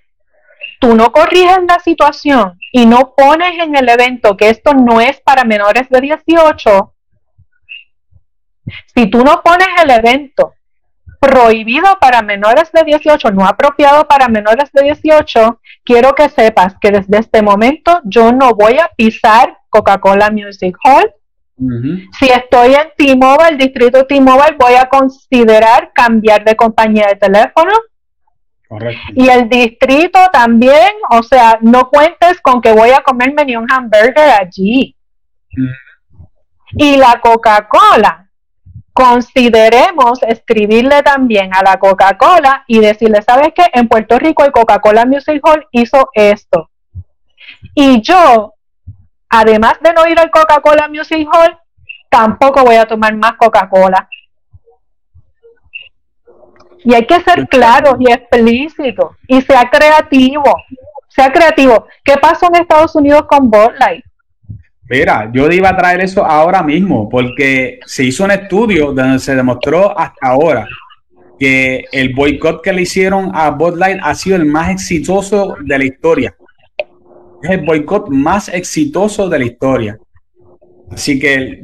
Tú no corriges la situación y no pones en el evento que esto no es para menores de 18. Si tú no pones el evento prohibido para menores de 18, no apropiado para menores de 18, quiero que sepas que desde este momento yo no voy a pisar Coca-Cola Music Hall. Si estoy en T-Mobile, distrito T-Mobile, voy a considerar cambiar de compañía de teléfono. Correcto. Y el distrito también, o sea, no cuentes con que voy a comerme ni un hamburger allí. Y la Coca-Cola, consideremos escribirle también a la Coca-Cola y decirle, ¿sabes qué? En Puerto Rico el Coca-Cola Music Hall hizo esto. Y yo, además de no ir al Coca-Cola Music Hall, tampoco voy a tomar más Coca-Cola. Y hay que ser claro y explícito y sea creativo. Sea creativo. ¿Qué pasó en Estados Unidos con Bud Light? Mira, yo iba a traer eso ahora mismo, porque se hizo un estudio donde se demostró hasta ahora que el boicot que le hicieron a Bud Light ha sido el más exitoso de la historia. Es el boicot más exitoso de la historia. Así que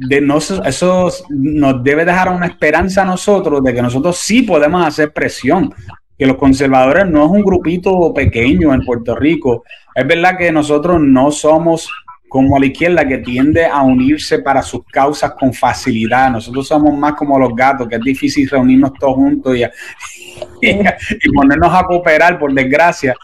eso nos debe dejar una esperanza a nosotros de que nosotros sí podemos hacer presión, que los conservadores no es un grupito pequeño en Puerto Rico. Es verdad que nosotros no somos como a la izquierda que tiende a unirse para sus causas con facilidad. Nosotros somos más como los gatos, que es difícil reunirnos todos juntos y, ponernos a cooperar, por desgracia,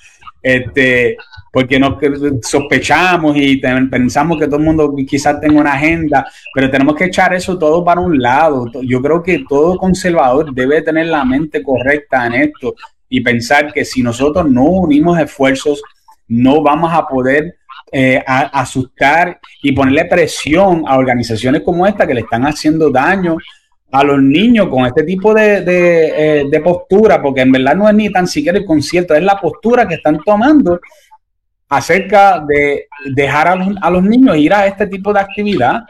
este, porque nos sospechamos y pensamos que todo el mundo quizás tenga una agenda, pero tenemos que echar eso todo para un lado. Yo creo que todo conservador debe tener la mente correcta en esto y pensar que si nosotros no unimos esfuerzos, no vamos a poder eh, asustar y ponerle presión a organizaciones como esta que le están haciendo daño a los niños con este tipo de, de, eh, postura, porque en verdad no es ni tan siquiera el concierto, es la postura que están tomando acerca de dejar a los, a los niños ir a este tipo de actividad.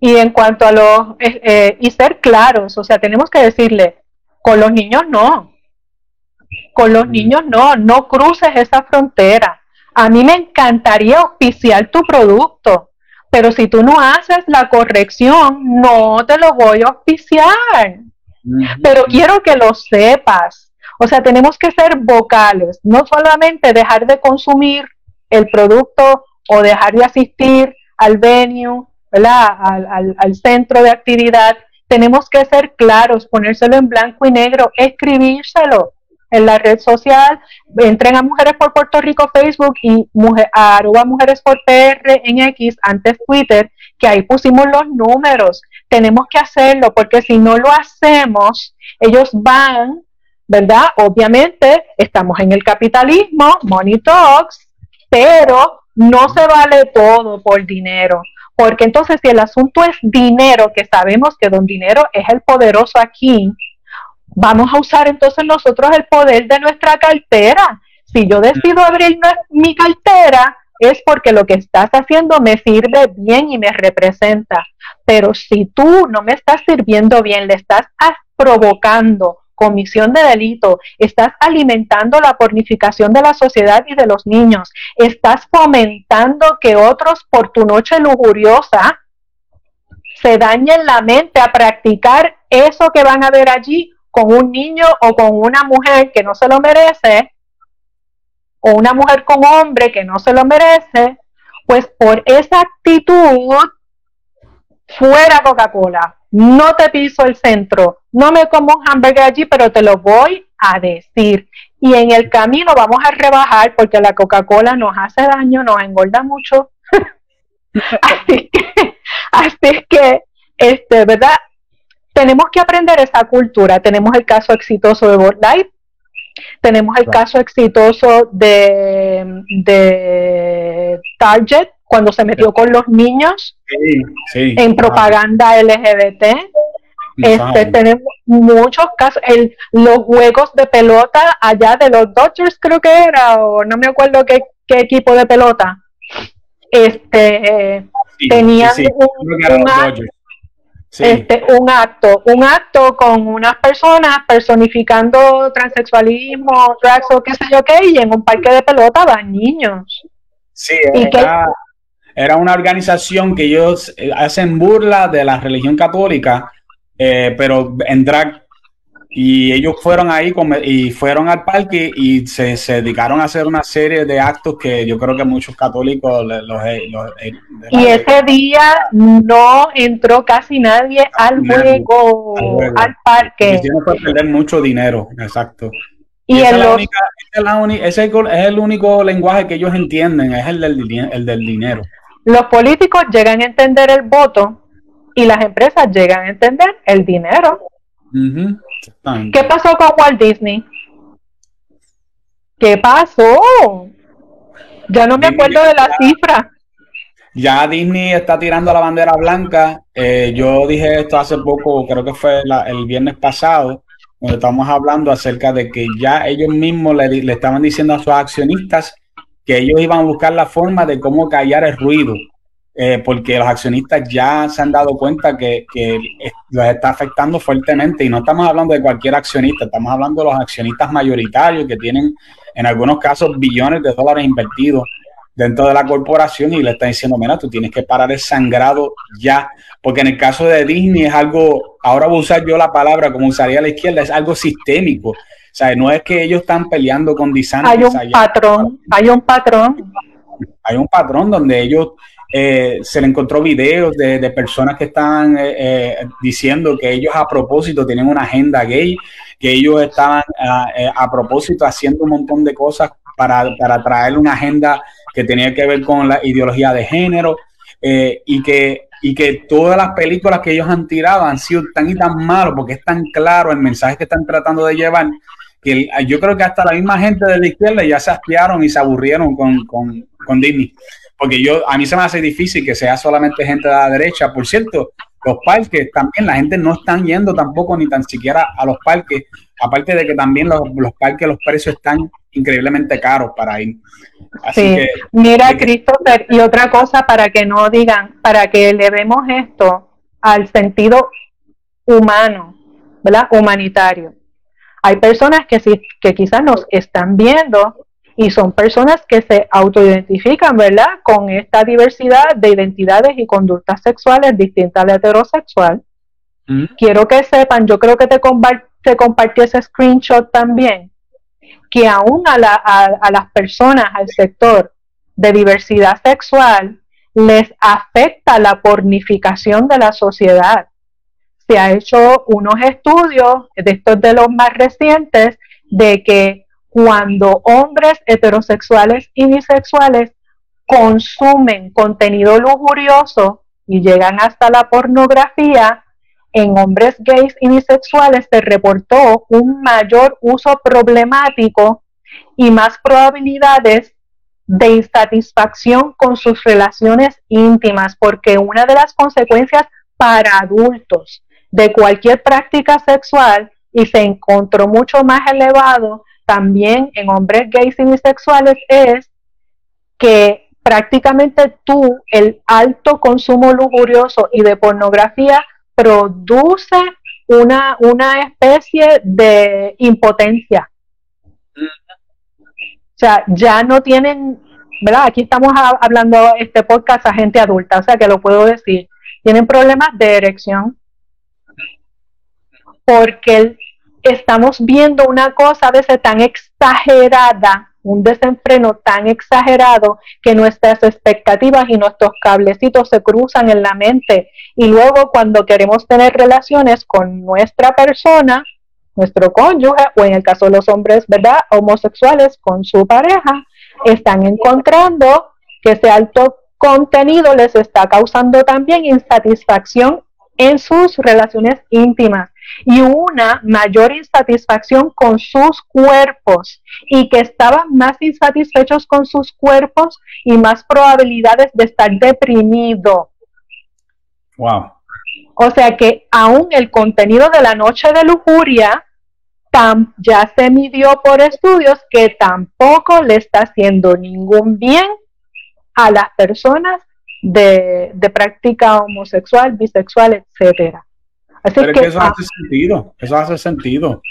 Y en cuanto a los, eh, y ser claros, o sea, tenemos que decirle, con los niños no, con los mm. niños no, no cruces esa frontera. A mí me encantaría auspiciar tu producto, pero si tú no haces la corrección, no te lo voy a auspiciar. Pero quiero que lo sepas. O sea, tenemos que ser vocales, no solamente dejar de consumir el producto o dejar de asistir al venue, ¿verdad? Al, al centro de actividad. Tenemos que ser claros, ponérselo en blanco y negro, escribírselo en la red social, entren a Mujeres por Puerto Rico Facebook y mujer, arroba Mujeres por PR en X, antes Twitter, que ahí pusimos los números. Tenemos que hacerlo porque si no lo hacemos, ellos van, ¿verdad? Obviamente estamos en el capitalismo, money talks, pero no se vale todo por dinero. Porque entonces si el asunto es dinero, que sabemos que don dinero es el poderoso aquí, vamos a usar entonces nosotros el poder de nuestra cartera. Si yo decido abrir mi cartera, es porque lo que estás haciendo me sirve bien y me representa. Pero si tú no me estás sirviendo bien, le estás provocando comisión de delito, estás alimentando la pornificación de la sociedad y de los niños, estás fomentando que otros por tu noche lujuriosa se dañen la mente a practicar eso que van a ver allí con un niño o con una mujer que no se lo merece, o una mujer con hombre que no se lo merece, pues por esa actitud, fuera Coca-Cola, no te piso el centro, no me como un hamburger allí, pero te lo voy a decir. Y en el camino vamos a rebajar porque la Coca-Cola nos hace daño, nos engorda mucho. así que, así que, este, ¿verdad? Tenemos que aprender esa cultura. Tenemos el caso exitoso de Bud Light, tenemos el caso exitoso de, de Target cuando se metió con los niños en propaganda LGBT. Este, tenemos muchos casos, el, los juegos de pelota allá de los Dodgers creo que era, o no me acuerdo qué, equipo de pelota, este, tenían un, este, un acto, un acto con unas personas personificando transexualismo, drags o qué sé yo qué, y en un parque de pelota van niños. Sí, era, una organización que ellos eh, hacen burla de la religión católica, eh, pero en drag y ellos fueron ahí y fueron al parque y se, dedicaron a hacer una serie de actos que yo creo que muchos católicos los, los, y ese día no entró casi nadie al juego, al, parque. Hicieron perder mucho dinero exacto. Y, ese es el único lenguaje que ellos entienden es el del, el del dinero. Los políticos llegan a entender el voto y las empresas llegan a entender el dinero. ¿Qué pasó con Walt Disney? ¿Qué pasó? Ya no me acuerdo de la cifra. Ya Disney está tirando la bandera blanca. Eh, yo dije esto hace poco, creo que fue el viernes pasado, cuando estamos hablando acerca de que ya ellos mismos le, le estaban diciendo a sus accionistas que ellos iban a buscar la forma de cómo callar el ruido eh, porque los accionistas ya se han dado cuenta que, que, los está afectando fuertemente y no estamos hablando de cualquier accionista, estamos hablando de los accionistas mayoritarios que tienen en algunos casos billones de dólares invertidos dentro de la corporación y le están diciendo, mira, tú tienes que parar el sangrado ya, porque en el caso de Disney es algo, ahora voy a usar yo la palabra como usaría la izquierda, es algo sistémico. O sea, no es que ellos están peleando con Disney. Hay un patrón, hay un patrón. Hay un patrón donde ellos eh, se le encontró videos de, personas que estaban eh, eh, diciendo que ellos a propósito tienen una agenda gay, que ellos estaban a, propósito haciendo un montón de cosas para, para, traer una agenda que tenía que ver con la ideología de género y que y que todas las películas que ellos han tirado han sido tan y tan malos porque es tan claro el mensaje que están tratando de llevar que yo creo que hasta la misma gente de la izquierda ya se aspiaron y se aburrieron con, con, con Disney porque yo a mí se me hace difícil que sea solamente gente de la derecha. Por cierto, los parques también, la gente no están yendo tampoco ni tan siquiera a los parques, aparte de que también los, parques, los precios están increíblemente caros para ir. sí. Mira, Christopher, y otra cosa para que no digan, para que le demos esto al sentido humano, ¿verdad? Humanitario. Hay personas que, sí, que quizás nos están viendo y son personas que se autoidentifican, ¿verdad?, con esta diversidad de identidades y conductas sexuales distintas al heterosexual. Mm. Quiero que sepan, yo creo que te, te compartí ese screenshot también, que aún a, a las personas, al sector de diversidad sexual, les afecta la pornificación de la sociedad. Se ha hecho unos estudios, de estos de los más recientes, de que cuando hombres heterosexuales y bisexuales consumen contenido lujurioso y llegan hasta la pornografía, en hombres gays y bisexuales se reportó un mayor uso problemático y más probabilidades de insatisfacción con sus relaciones íntimas, porque una de las consecuencias para adultos de cualquier práctica sexual y se encontró mucho más elevado también en hombres gays y bisexuales es que prácticamente tú, el alto consumo lujurioso y de pornografía produce una, una especie de impotencia. O sea, ya no tienen, ¿verdad? Aquí estamos hablando este podcast a gente adulta, o sea que lo puedo decir. Tienen problemas de erección porque el estamos viendo una cosa a veces tan exagerada, un desenfreno tan exagerado que nuestras expectativas y nuestros cablecitos se cruzan en la mente y luego cuando queremos tener relaciones con nuestra persona, nuestro cónyuge o en el caso de los hombres, ¿verdad? Homosexuales con su pareja, están encontrando que ese alto contenido les está causando también insatisfacción en sus relaciones íntimas y una mayor insatisfacción con sus cuerpos y que estaban más insatisfechos con sus cuerpos y más probabilidades de estar deprimido. Wow. O sea que aún el contenido de la noche de lujuria ya se midió por estudios que tampoco le está haciendo ningún bien a las personas de, de práctica homosexual, bisexual, etcétera. Pero que, eso hace sentido, eso hace sentido.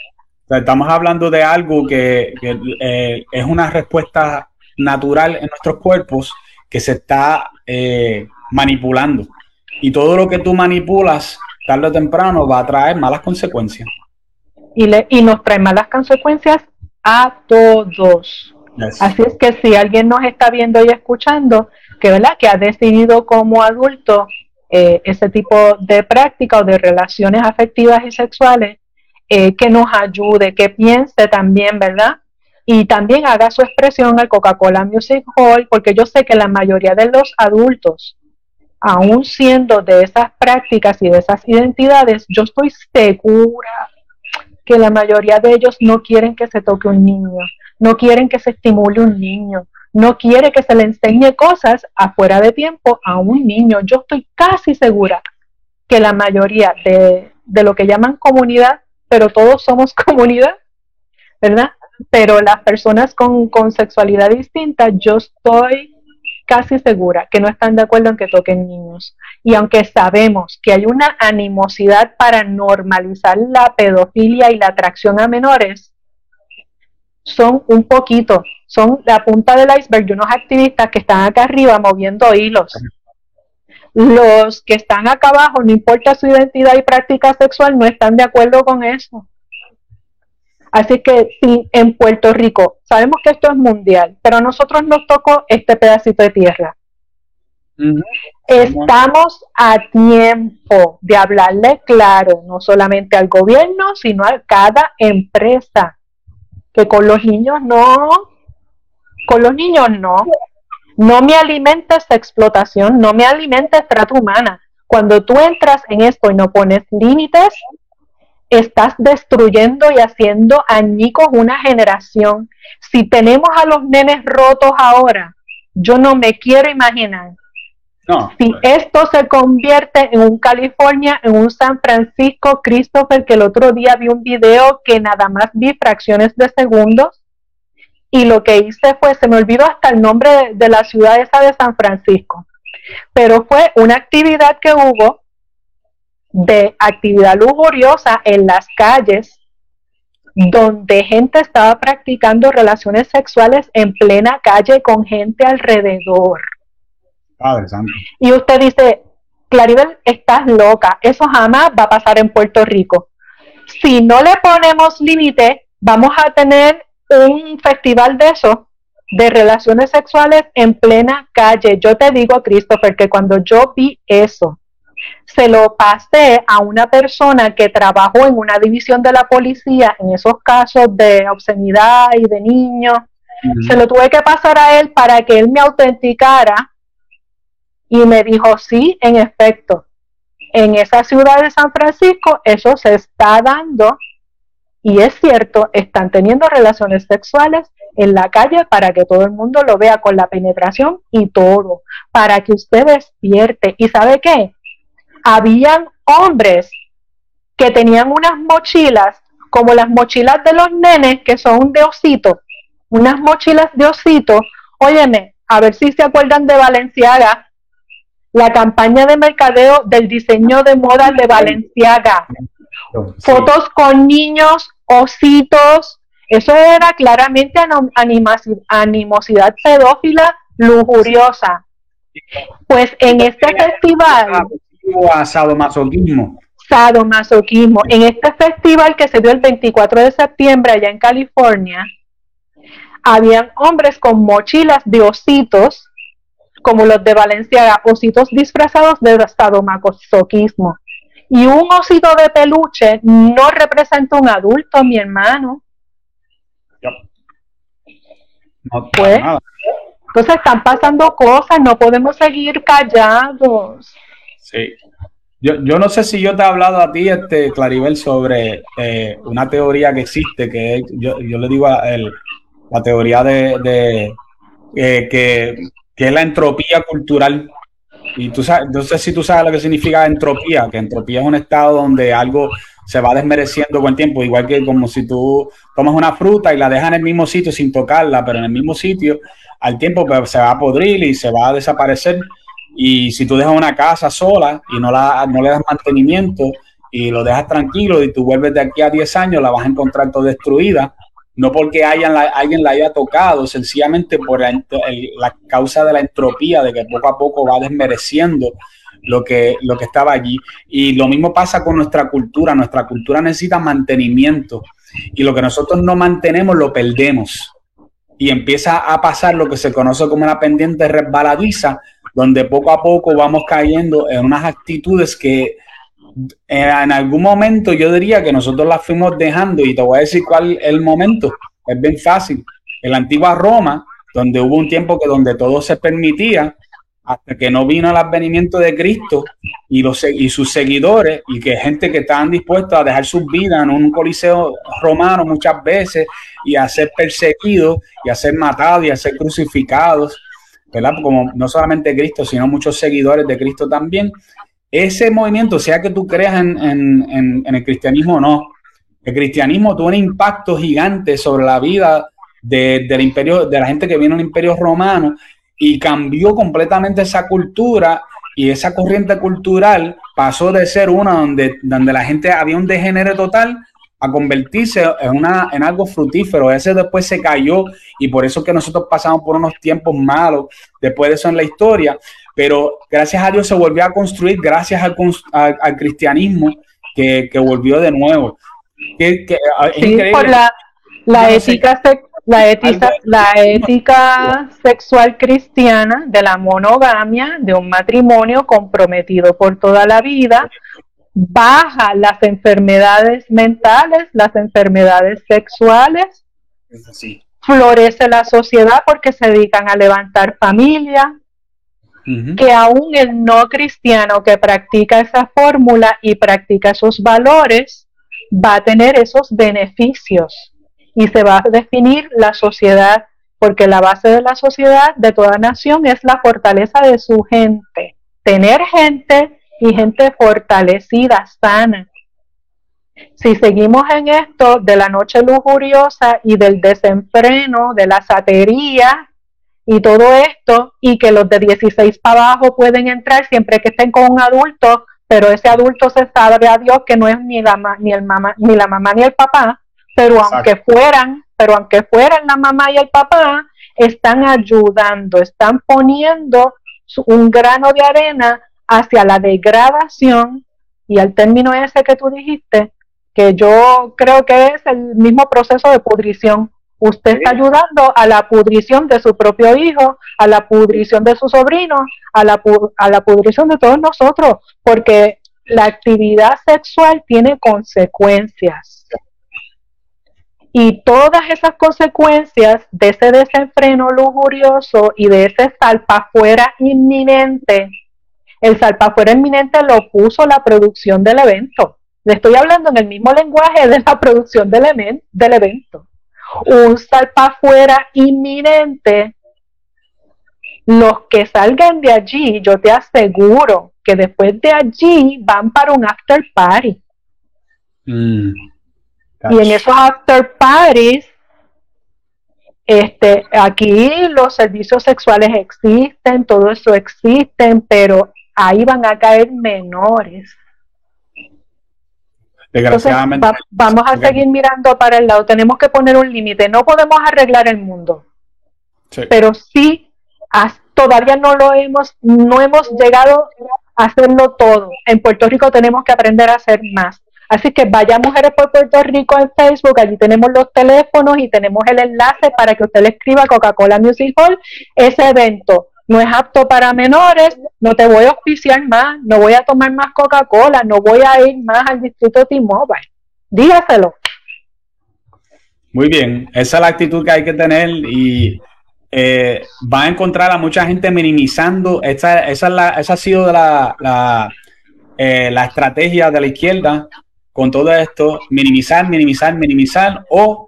estamos hablando de algo que, eh, es una respuesta natural en nuestros cuerpos que se está eh, manipulando. Y todo lo que tú manipulas, tarde o temprano, va a traer malas consecuencias. Y, le, y nos trae malas consecuencias a todos. Así es que si alguien nos está viendo y escuchando, que verdad que ha decidido como adulto eh, ese tipo de práctica o de relaciones afectivas y sexuales, eh, que nos ayude, que piense también, ¿verdad? Y también haga su expresión al Coca-Cola Music Hall, porque yo sé que la mayoría de los adultos aún siendo de esas prácticas y de esas identidades, yo estoy segura que la mayoría de ellos no quieren que se toque un niño, no quieren que se estimule un niño, no quiere que se le enseñe cosas afuera de tiempo a un niño. Yo estoy casi segura que la mayoría de, de lo que llaman comunidad, pero todos somos comunidad, ¿verdad? Pero las personas con, con sexualidad distinta, yo estoy casi segura que no están de acuerdo en que toquen niños. Y aunque sabemos que hay una animosidad para normalizar la pedofilia y la atracción a menores, son un poquito, son la punta del iceberg de unos activistas que están acá arriba moviendo hilos. Los que están acá abajo, no importa su identidad y práctica sexual, no están de acuerdo con eso. Así que sí, en Puerto Rico, sabemos que esto es mundial, pero a nosotros nos tocó este pedacito de tierra. Estamos a tiempo de hablarle claro, no solamente al gobierno, sino a cada empresa, que con los niños no, con los niños no, no me alimentes explotación, no me alimentes trato humana. Cuando tú entras en esto y no pones límites, estás destruyendo y haciendo añicos una generación. Si tenemos a los nenes rotos ahora, yo no me quiero imaginar. Si esto se convierte en un California, en un San Francisco, Christopher, que el otro día vi un video que nada más vi fracciones de segundos y lo que hice fue, se me olvidó hasta el nombre de, de la ciudad esa de San Francisco, pero fue una actividad que hubo de actividad lujuriosa en las calles donde gente estaba practicando relaciones sexuales en plena calle con gente alrededor. Y usted dice, Claribel, estás loca, eso jamás va a pasar en Puerto Rico. Si no le ponemos límite, vamos a tener un festival de eso, de relaciones sexuales en plena calle. Yo te digo, Christopher, que cuando yo vi eso, se lo pasé a una persona que trabajó en una división de la policía en esos casos de obscenidad y de niños. Se lo tuve que pasar a él para que él me autenticara y me dijo, sí, en efecto, en esa ciudad de San Francisco eso se está dando y es cierto, están teniendo relaciones sexuales en la calle para que todo el mundo lo vea con la penetración y todo, para que usted despierte. ¿Y sabe qué? habían hombres que tenían unas mochilas como las mochilas de los nenes que son de osito, unas mochilas de osito. Óyeme, a ver si se acuerdan de Valenciaga, la campaña de mercadeo del diseño de moda de Valenciaga. Fotos con niños, ositos, eso era claramente animosidad pedófila lujuriosa. Pues en este festival a sadomasoquismo. Sadomasoquismo. En este festival que se dio el 24 de septiembre allá en California, habían hombres con mochilas de ositos, como los de Valencia, ositos disfrazados de sadomasoquismo. Y un osito de peluche no representa un adulto, mi hermano. pues, entonces están pasando cosas, no podemos seguir callados. Sí. Yo, yo no sé si yo te he hablado a ti, este Claribel, sobre eh, una teoría que existe, que yo, yo le digo a la teoría de, eh, que, es la entropía cultural. Y tú sabes, no sé si tú sabes lo que significa entropía, que entropía es un estado donde algo se va desmereciendo con el tiempo, igual que como si tú tomas una fruta y la dejas en el mismo sitio sin tocarla, pero en el mismo sitio, al tiempo pues, se va a podrir y se va a desaparecer. Y si tú dejas una casa sola y no, la, no le das mantenimiento y lo dejas tranquilo y tú vuelves de aquí a 10 años, la vas a encontrar toda destruida. No porque hayan alguien la haya tocado, sencillamente por la, causa de la entropía, de que poco a poco va desmereciendo lo que, lo que estaba allí. Y lo mismo pasa con nuestra cultura. Nuestra cultura necesita mantenimiento. Y lo que nosotros no mantenemos lo perdemos. Y empieza a pasar lo que se conoce como una pendiente resbaladiza, donde poco a poco vamos cayendo en unas actitudes que en algún momento yo diría que nosotros las fuimos dejando y te voy a decir cuál es el momento. Es bien fácil. En la antigua Roma, donde hubo un tiempo que donde todo se permitía, hasta que no vino el advenimiento de Cristo y, los, y sus seguidores, y que gente que estaban dispuestos a dejar sus vidas en un coliseo romano muchas veces y a ser perseguidos y a ser matados y a ser crucificados, ¿verdad? Como no solamente Cristo, sino muchos seguidores de Cristo también. Ese movimiento, sea que tú creas en, en, el cristianismo o no, el cristianismo tuvo un impacto gigante sobre la vida de, del imperio, de la gente que vino al imperio romano y cambió completamente esa cultura y esa corriente cultural pasó de ser una donde, donde la gente había un degenere total a convertirse en, una, en algo fructífero. Ese después se cayó y por eso que nosotros pasamos por unos tiempos malos después de eso en la historia. Pero gracias a Dios se volvió a construir, gracias al, al, cristianismo que, que, volvió de nuevo. Que, sí, por la, la ética la ética, la ética sexual cristiana de la monogamia, de un matrimonio comprometido por toda la vida, baja las enfermedades mentales, las enfermedades sexuales, florece la sociedad porque se dedican a levantar familia, que aún el no cristiano que practica esa fórmula y practica esos valores va a tener esos beneficios y se va a definir la sociedad, porque la base de la sociedad de toda nación es la fortaleza de su gente. Tener gente y gente fortalecida, sana. Si seguimos en esto de la noche lujuriosa y del desenfreno, de la satería y todo esto, y que los de 16 para abajo pueden entrar siempre que estén con un adulto, pero ese adulto se sabe a Dios que no es ni la, ni el mamá, ni la mamá ni el papá, pero aunque fueran, pero aunque fueran la mamá y el papá, están ayudando, están poniendo un grano de arena hacia la degradación y al término ese que tú dijiste, que yo creo que es el mismo proceso de pudrición. Usted está ayudando a la pudrición de su propio hijo, a la pudrición de su sobrino, a la, a la pudrición de todos nosotros, porque la actividad sexual tiene consecuencias y todas esas consecuencias de ese desenfreno lujurioso y de ese salpafuera inminente, el salpafuera inminente lo puso la producción del evento. Le estoy hablando en el mismo lenguaje de la producción del, del evento. Un salpafuera inminente. Los que salgan de allí, yo te aseguro que después de allí van para un after party. Mm. Y en esos after parties, este, aquí los servicios sexuales existen, todo eso existen, pero ahí van a caer menores. Desgraciadamente. vamos a seguir mirando para el lado. Tenemos que poner un límite. No podemos arreglar el mundo, pero sí, todavía no lo hemos, no hemos llegado a hacerlo todo. En Puerto Rico tenemos que aprender a hacer más. Así que vaya Mujeres por Puerto Rico en Facebook, allí tenemos los teléfonos y tenemos el enlace para que usted le escriba Coca-Cola Music Hall. Ese evento no es apto para menores, no te voy a auspiciar más, no voy a tomar más Coca-Cola, no voy a ir más al distrito T-Mobile. Dígaselo. Muy bien, esa es la actitud que hay que tener y eh, va a encontrar a mucha gente minimizando. Esa, esa, la, esa ha sido la, la, eh, la estrategia de la izquierda con todo esto, minimizar, minimizar, minimizar o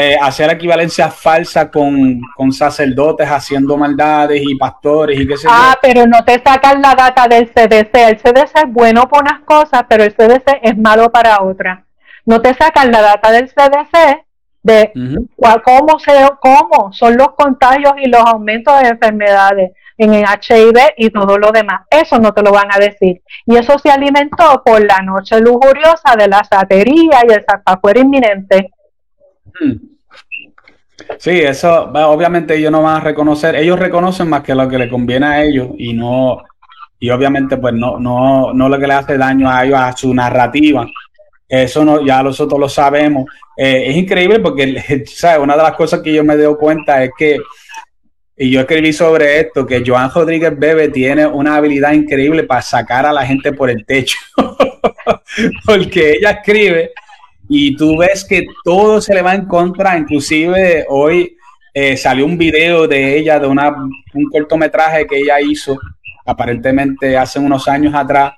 eh, hacer equivalencia falsa con, sacerdotes haciendo maldades y pastores y qué sé Ah, pero no te sacan la data del CDC. El CDC es bueno para unas cosas, pero el CDC es malo para otras. No te sacan la data del CDC de cómo, se, cómo son los contagios y los aumentos de enfermedades en el HIV y todo lo demás. Eso no te lo van a decir. Y eso se alimentó por la noche lujuriosa de la satería y el zapafuera inminente. Sí, eso obviamente ellos no van a reconocer, ellos reconocen más que lo que le conviene a ellos y no, y obviamente pues no, no, no lo que le hace daño a ellos, a su narrativa. Eso no, ya nosotros lo sabemos. Eh, es increíble porque, ¿sabes? Una de las cosas que yo me doy cuenta es que y yo escribí sobre esto, que Joan Rodríguez Bebe tiene una habilidad increíble para sacar a la gente por el techo. Porque ella escribe y tú ves que todo se le va en contra. Inclusive hoy eh, salió un video de ella, de una, un cortometraje que ella hizo aparentemente hace unos años atrás,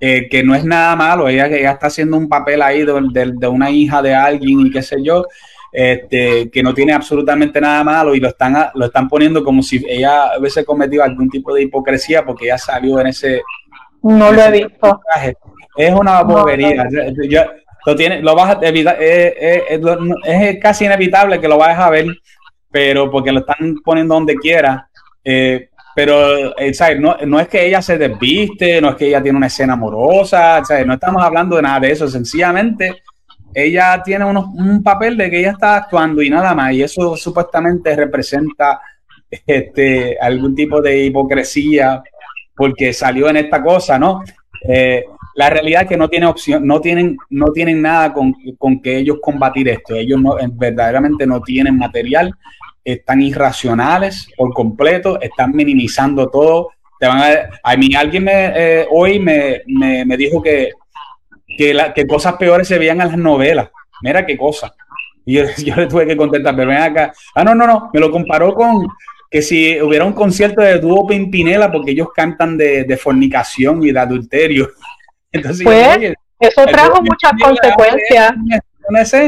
eh, que no es nada malo, ella, ella está haciendo un papel ahí de, de, una hija de alguien y qué sé yo, este, que no tiene absolutamente nada malo y lo están, lo están poniendo como si ella hubiese cometido algún tipo de hipocresía porque ella salió en ese... No lo he visto. Es una bobería. Lo, tiene, lo vas a evitar, eh, eh, es casi inevitable que lo vayas a ver, pero porque lo están poniendo donde quiera. Eh, pero No, no, es que ella se desviste, no es que ella tiene una escena amorosa, no estamos hablando de nada de eso, sencillamente ella tiene un papel de que ella está actuando y nada más, y eso supuestamente representa este, algún tipo de hipocresía porque salió en esta cosa, ¿no? Eh, la realidad es que no tiene opción, no tienen, no tienen nada con, con que ellos combatir esto. Ellos no, verdaderamente no tienen material están irracionales por completo, están minimizando todo. Te van a, mí alguien me, eh, hoy me, me, dijo que, que, cosas peores se veían en las novelas. Mira qué cosa. Y yo, le tuve que contestar, pero ven acá. Ah, no, no, no, me lo comparó con que si hubiera un concierto de dúo Pimpinela, porque ellos cantan de, de fornicación y de adulterio. Entonces, pues, eso trajo muchas consecuencias.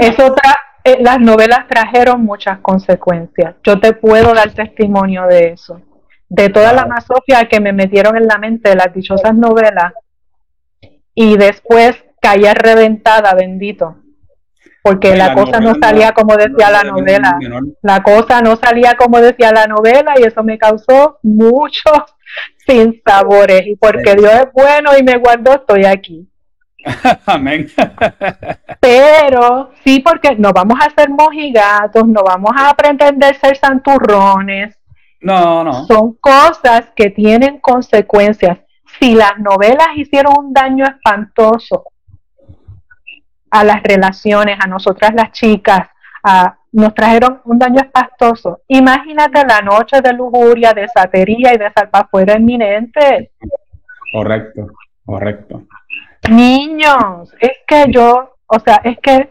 Eso, trajo eh, las novelas trajeron muchas consecuencias. Yo te puedo dar testimonio de eso. De toda la masofia que me metieron en la mente de las dichosas novelas y después caía reventada, bendito. Porque la, cosa no salía como decía la novela. La cosa no salía como decía la novela y eso me causó muchos sinsabores. Y porque Dios es bueno y me guardó, estoy aquí. Amén. Pero sí, porque no vamos a ser mojigatos, no vamos a pretender ser santurrones. No, no. Son cosas que tienen consecuencias. Si las novelas hicieron un daño espantoso a las relaciones, a nosotras las chicas, a, nos trajeron un daño espantoso. Imagínate la noche de lujuria, de satería y de salvafuera inminente. Correcto, correcto. Niños, es que yo, o sea, es que,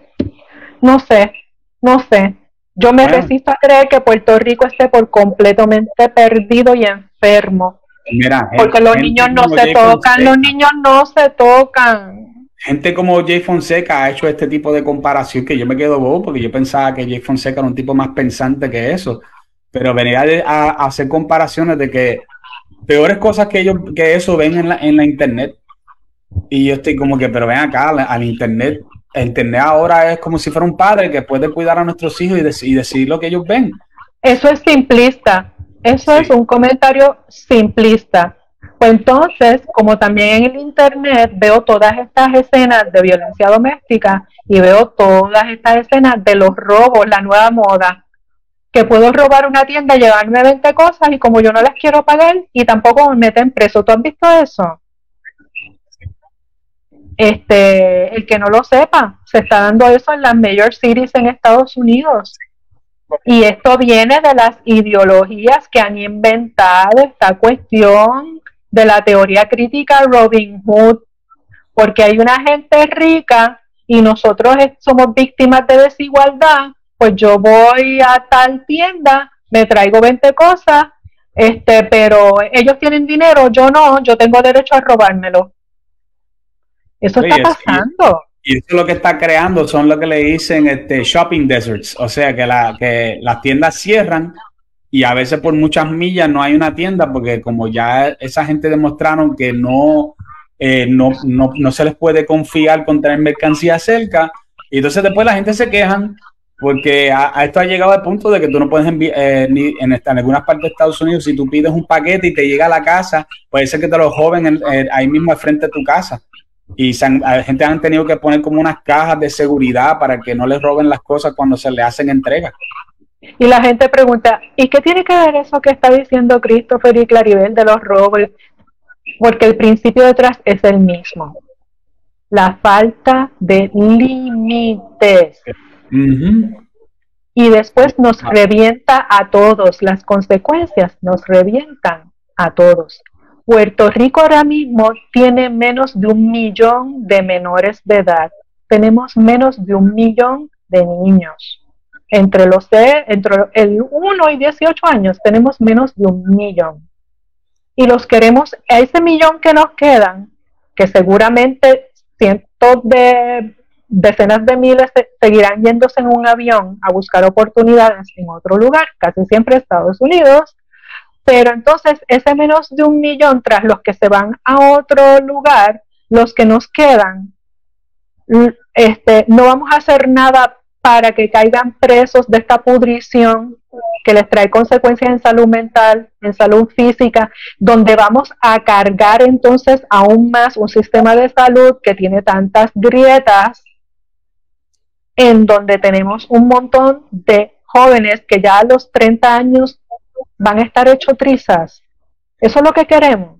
no sé, no sé. Yo me resisto a creer que Puerto Rico esté por completamente perdido y enfermo. Mira, porque los niños no se tocan, los niños no se tocan. Gente como Jay Fonseca ha hecho este tipo de comparación que yo me quedo bobo porque yo pensaba que Jay Fonseca era un tipo más pensante que eso. Pero venía a, hacer comparaciones de que peores cosas que ellos que eso ven en la, en la internet y yo estoy como que, pero ven acá, al internet, el internet ahora es como si fuera un padre que puede cuidar a nuestros hijos y, decir lo que ellos ven. Eso es simplista, eso es un comentario simplista. Pues entonces, como también en el internet veo todas estas escenas de violencia doméstica y veo todas estas escenas de los robos, la nueva moda, que puedo robar una tienda, llevarme 20 cosas y como yo no las quiero pagar y tampoco me meten preso. ¿Tú has visto eso? Este, el que no lo sepa, se está dando eso en las major cities en Estados Unidos. Y esto viene de las ideologías que han inventado esta cuestión de la teoría crítica Robin Hood, porque hay una gente rica y nosotros somos víctimas de desigualdad, pues yo voy a tal tienda, me traigo 20 cosas, este, pero ellos tienen dinero, yo no, yo tengo derecho a robármelo. Eso está pasando. Y, eso lo que está creando son lo que le dicen este, shopping deserts, o sea que, la, que las tiendas cierran y a veces por muchas millas no hay una tienda porque como ya esa gente demostraron que no, eh, no, no, se les puede confiar con tener mercancía cerca, y entonces después la gente se quejan porque a, esto ha llegado al punto de que tú no puedes enviar, eh, ni en, en algunas partes de Estados Unidos, si tú pides un paquete y te llega a la casa, puede ser que te lo joven eh, ahí mismo al frente de tu casa y la gente han tenido que poner como unas cajas de seguridad para que no les roben las cosas cuando se le hacen entregas. Y la gente pregunta, ¿y qué tiene que ver eso que está diciendo Christopher y Claribel de los robos? Porque el principio detrás es el mismo. La falta de límites. Y después nos revienta a todos. Las consecuencias nos revientan a todos. Puerto Rico ahora mismo tiene menos de un millón de menores de edad. Tenemos menos de un millón de niños. Entre los de, entre el 1 y 18 años tenemos menos de un millón. y los queremos, a ese millón que nos quedan, que seguramente cientos de decenas de miles seguirán yéndose en un avión a buscar oportunidades en otro lugar, casi siempre Estados Unidos, pero entonces ese menos de un millón tras los que se van a otro lugar, los que nos quedan, este, no vamos a hacer nada para que caigan presos de esta pudrición que les trae consecuencias en salud mental, en salud física, donde vamos a cargar entonces aún más un sistema de salud que tiene tantas grietas, en donde tenemos un montón de jóvenes que ya a los 30 años van a estar hechos trizas. ¿Eso es lo que queremos?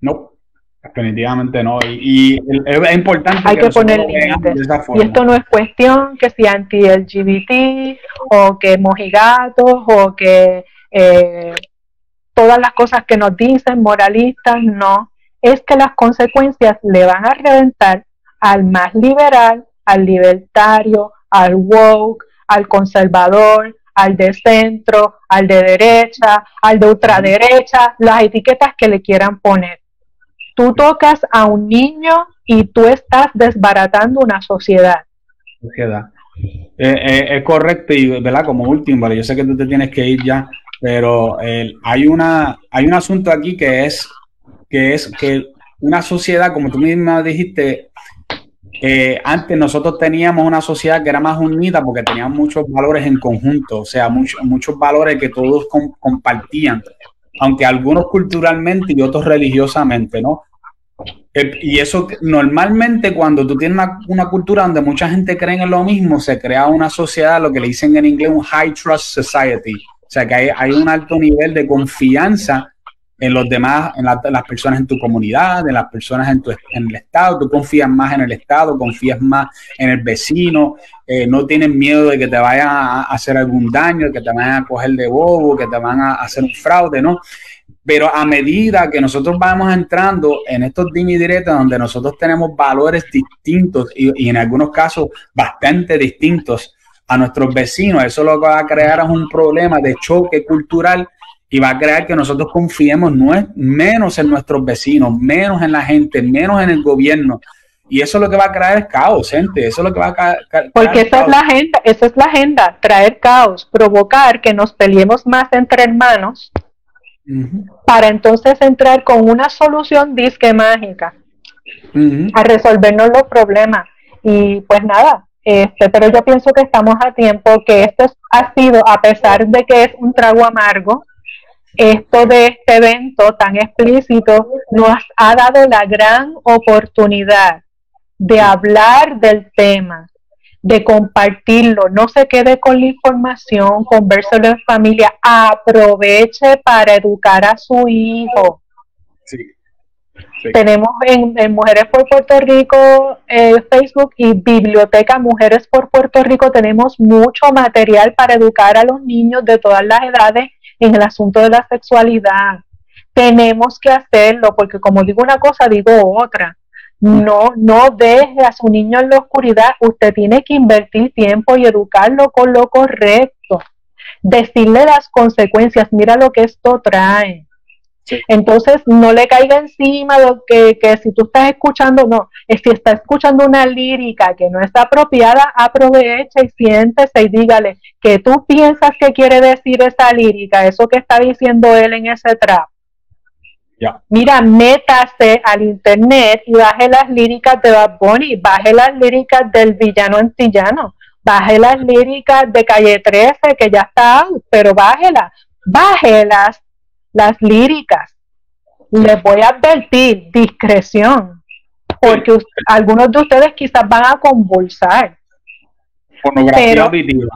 No, definitivamente no. Y, es importante Hay que, poner límites. Y esto no es cuestión que si anti-LGBT o que mojigatos o que eh, todas las cosas que nos dicen moralistas, no. Es que las consecuencias le van a reventar al más liberal, al libertario, al woke, al conservador, al de centro, al de derecha, al de ultraderecha, las etiquetas que le quieran poner. Tú tocas a un niño y tú estás desbaratando una sociedad. Sociedad. Eh, eh, es correcto y, ¿verdad? Como último, yo sé que tú te tienes que ir ya, pero hay, una, hay un asunto aquí que es, que es que una sociedad, como tú misma dijiste, eh, antes nosotros teníamos una sociedad que era más unida porque teníamos muchos valores en conjunto, o sea, muchos muchos valores que todos compartían, aunque algunos culturalmente y otros religiosamente, ¿no? Eh, y eso normalmente cuando tú tienes una, cultura donde mucha gente cree en lo mismo, se crea una sociedad, lo que le dicen en inglés un high trust society, o sea que hay un alto nivel de confianza en los demás, en las personas en tu comunidad, en las personas en, tu, en el Estado. Tú confías más en el Estado, confías más en el vecino, eh, no tienes miedo de que te vayan a hacer algún daño, que te vayan a coger de bobo, que te van a hacer un fraude, ¿no? Pero a medida que nosotros vamos entrando en estos dimi directos donde nosotros tenemos valores distintos y, y en algunos casos bastante distintos a nuestros vecinos, eso lo que va a crear es un problema de choque cultural y va a crear que nosotros confiemos menos en nuestros vecinos, menos en la gente, menos en el gobierno. Y eso es lo que va a crear es caos, gente. Eso es lo que va a crear. Porque esa es la agenda, esa es la agenda, traer caos, provocar que nos peleemos más entre hermanos, para entonces entrar con una solución disque mágica a resolvernos los problemas. Y pues nada, este, pero yo pienso que estamos a tiempo, que esto ha sido, a pesar de que es un trago amargo, esto de este evento tan explícito nos ha dado la gran oportunidad de hablar del tema, de compartirlo, no se quede con la información, converselo en familia, aproveche para educar a su hijo. Tenemos en, Mujeres por Puerto Rico eh, Facebook y Biblioteca Mujeres por Puerto Rico, tenemos mucho material para educar a los niños de todas las edades en el asunto de la sexualidad. Tenemos que hacerlo porque como digo una cosa, digo otra. No, no deje a su niño en la oscuridad. Usted tiene que invertir tiempo y educarlo con lo correcto. Decirle las consecuencias. Mira lo que esto trae. Entonces, no le caiga encima lo que, que si tú estás escuchando, no, si está escuchando una lírica que no está apropiada, aprovecha y siéntese y dígale que tú piensas que quiere decir esa lírica, eso que está diciendo él en ese trap. Mira, métase al internet y baje las líricas de Bad Bunny, baje las líricas del villano antillano, baje las líricas de Calle 13, que ya está, pero bájelas, bájelas las líricas. Les voy a advertir, discreción, porque algunos de ustedes quizás van a convulsar. Pornografía auditiva.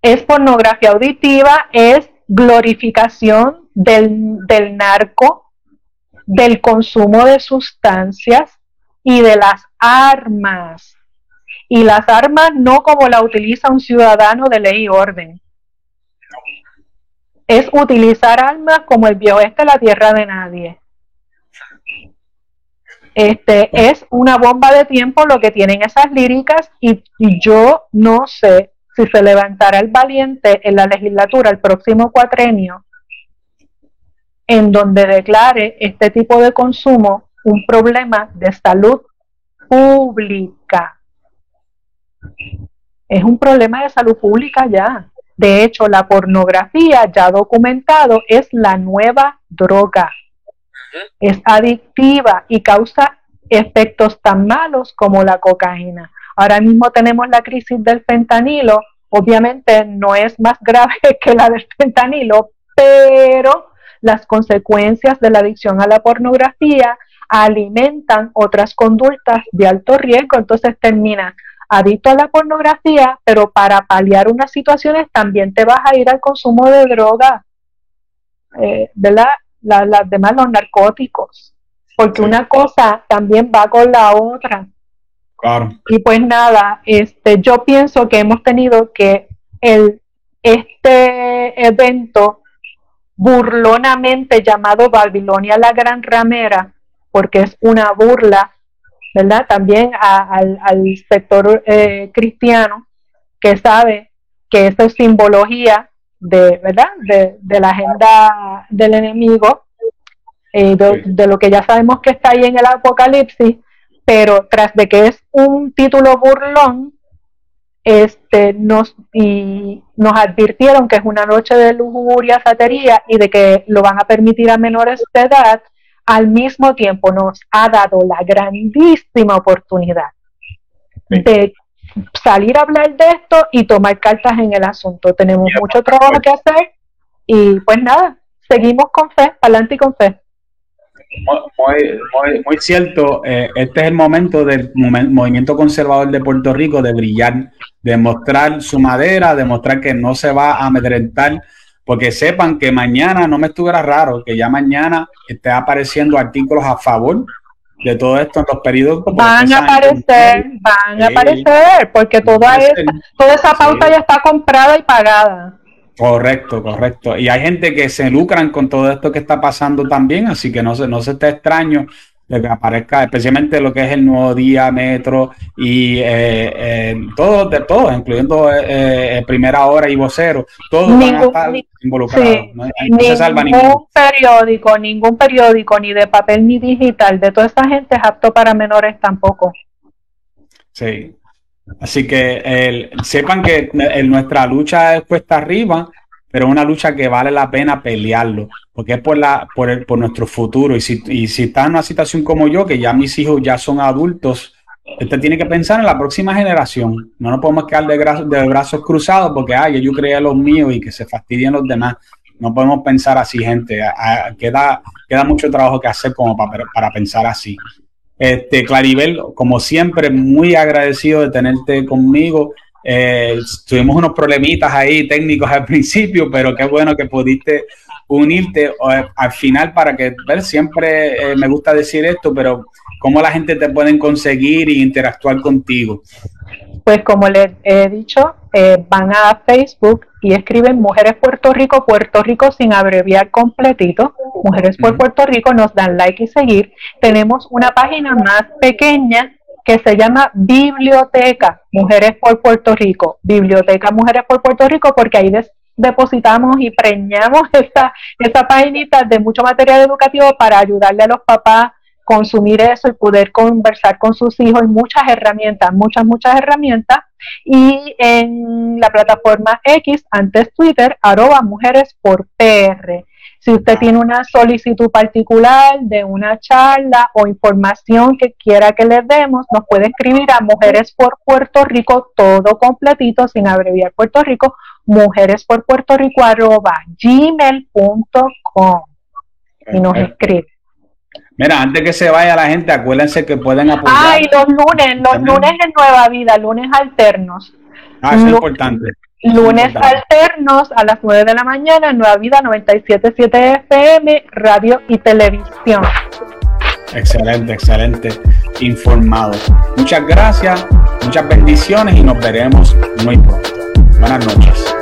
Es pornografía auditiva, es glorificación del, del narco, del consumo de sustancias y de las armas. Y las armas no como la utiliza un ciudadano de ley y orden, es utilizar armas como el viejo este la tierra de nadie. Este es una bomba de tiempo lo que tienen esas líricas y, yo no sé si se levantará el valiente en la legislatura el próximo cuatrenio en donde declare este tipo de consumo un problema de salud pública. Es un problema de salud pública ya. De hecho, la pornografía ya documentado es la nueva droga. Es adictiva y causa efectos tan malos como la cocaína. Ahora mismo tenemos la crisis del fentanilo. Obviamente no es más grave que la del fentanilo, pero las consecuencias de la adicción a la pornografía alimentan otras conductas de alto riesgo, entonces termina adicto a la pornografía, pero para paliar unas situaciones también te vas a ir al consumo de drogas, eh, ¿verdad? las demás, los narcóticos, porque una cosa también va con la otra. Y pues nada, este, yo pienso que hemos tenido que el, este evento burlonamente llamado Babilonia la Gran Ramera, porque es una burla, ¿verdad? También al, sector eh, cristiano que sabe que eso es simbología de, ¿verdad? De, la agenda del enemigo, eh, de, lo que ya sabemos que está ahí en el Apocalipsis, pero tras de que es un título burlón, este, nos, y nos advirtieron que es una noche de lujuria, satería y de que lo van a permitir a menores de edad, al mismo tiempo nos ha dado la grandísima oportunidad de salir a hablar de esto y tomar cartas en el asunto. Tenemos mucho trabajo que hacer y pues nada, seguimos con fe, adelante y con fe. Muy, cierto, eh, este es el momento del movimiento conservador de Puerto Rico de brillar, de mostrar su madera, de mostrar que no se va a amedrentar, porque sepan que mañana no me estuviera raro que ya mañana esté apareciendo artículos a favor de todo esto en los periódicos. Van a aparecer, van a aparecer, porque toda esa, toda esa pauta ya está comprada y pagada. Correcto, correcto. Y hay gente que se lucran con todo esto que está pasando también, así que no se, no se esté extraño de que aparezca, especialmente lo que es el nuevo día, metro y eh, eh, todo, de todo, incluyendo eh, primera hora y vocero, todos van a estar involucrados. no, ningún periódico, ningún periódico, ni de papel ni digital, de toda esta gente es apto para menores tampoco. Sí, Así que sepan que nuestra lucha es puesta arriba, pero es una lucha que vale la pena pelearlo, porque es por, la, por, el, por nuestro futuro. Y si, y si está en una situación como yo, que ya mis hijos ya son adultos, usted tiene que pensar en la próxima generación. No nos podemos quedar de, de brazos cruzados porque, ay, yo creía los míos y que se fastidien los demás. No podemos pensar así, gente. queda, queda mucho trabajo que hacer como para, para pensar así. Este, Claribel, como siempre, muy agradecido de tenerte conmigo. Eh, tuvimos unos problemitas ahí técnicos al principio, pero qué bueno que pudiste unirte eh, al final para que, ver, siempre eh, me gusta decir esto, pero cómo la gente te puede conseguir e interactuar contigo. Pues como les he dicho, van a Facebook y escriben Mujeres Puerto Rico, Puerto Rico sin abreviar completito. Mujeres por Puerto Rico nos dan like y seguir. Tenemos una página más pequeña que se llama Biblioteca Mujeres por Puerto Rico. Biblioteca Mujeres por Puerto Rico porque ahí depositamos y preñamos esta, esta paginita de mucho material educativo para ayudarle a los papás consumir eso y poder conversar con sus hijos, muchas herramientas, muchas, muchas herramientas. Y en la plataforma X, antes Twitter, arroba mujeres por PR. Si usted tiene una solicitud particular de una charla o información que quiera que le demos, nos puede escribir a Mujeres por Puerto Rico, todo completito, sin abreviar Puerto Rico, mujeres por Puerto Rico, arroba gmail.com y nos escribe. Mira, antes que se vaya la gente, acuérdense que pueden apoyar. Ay, los lunes, los lunes en Nueva Vida, lunes alternos. Ah, es importante. Lunes alternos a las 9 de la mañana en Nueva Vida 977 FM, radio y televisión. Excelente, excelente. Informado. Muchas gracias, muchas bendiciones y nos veremos muy pronto. Buenas noches.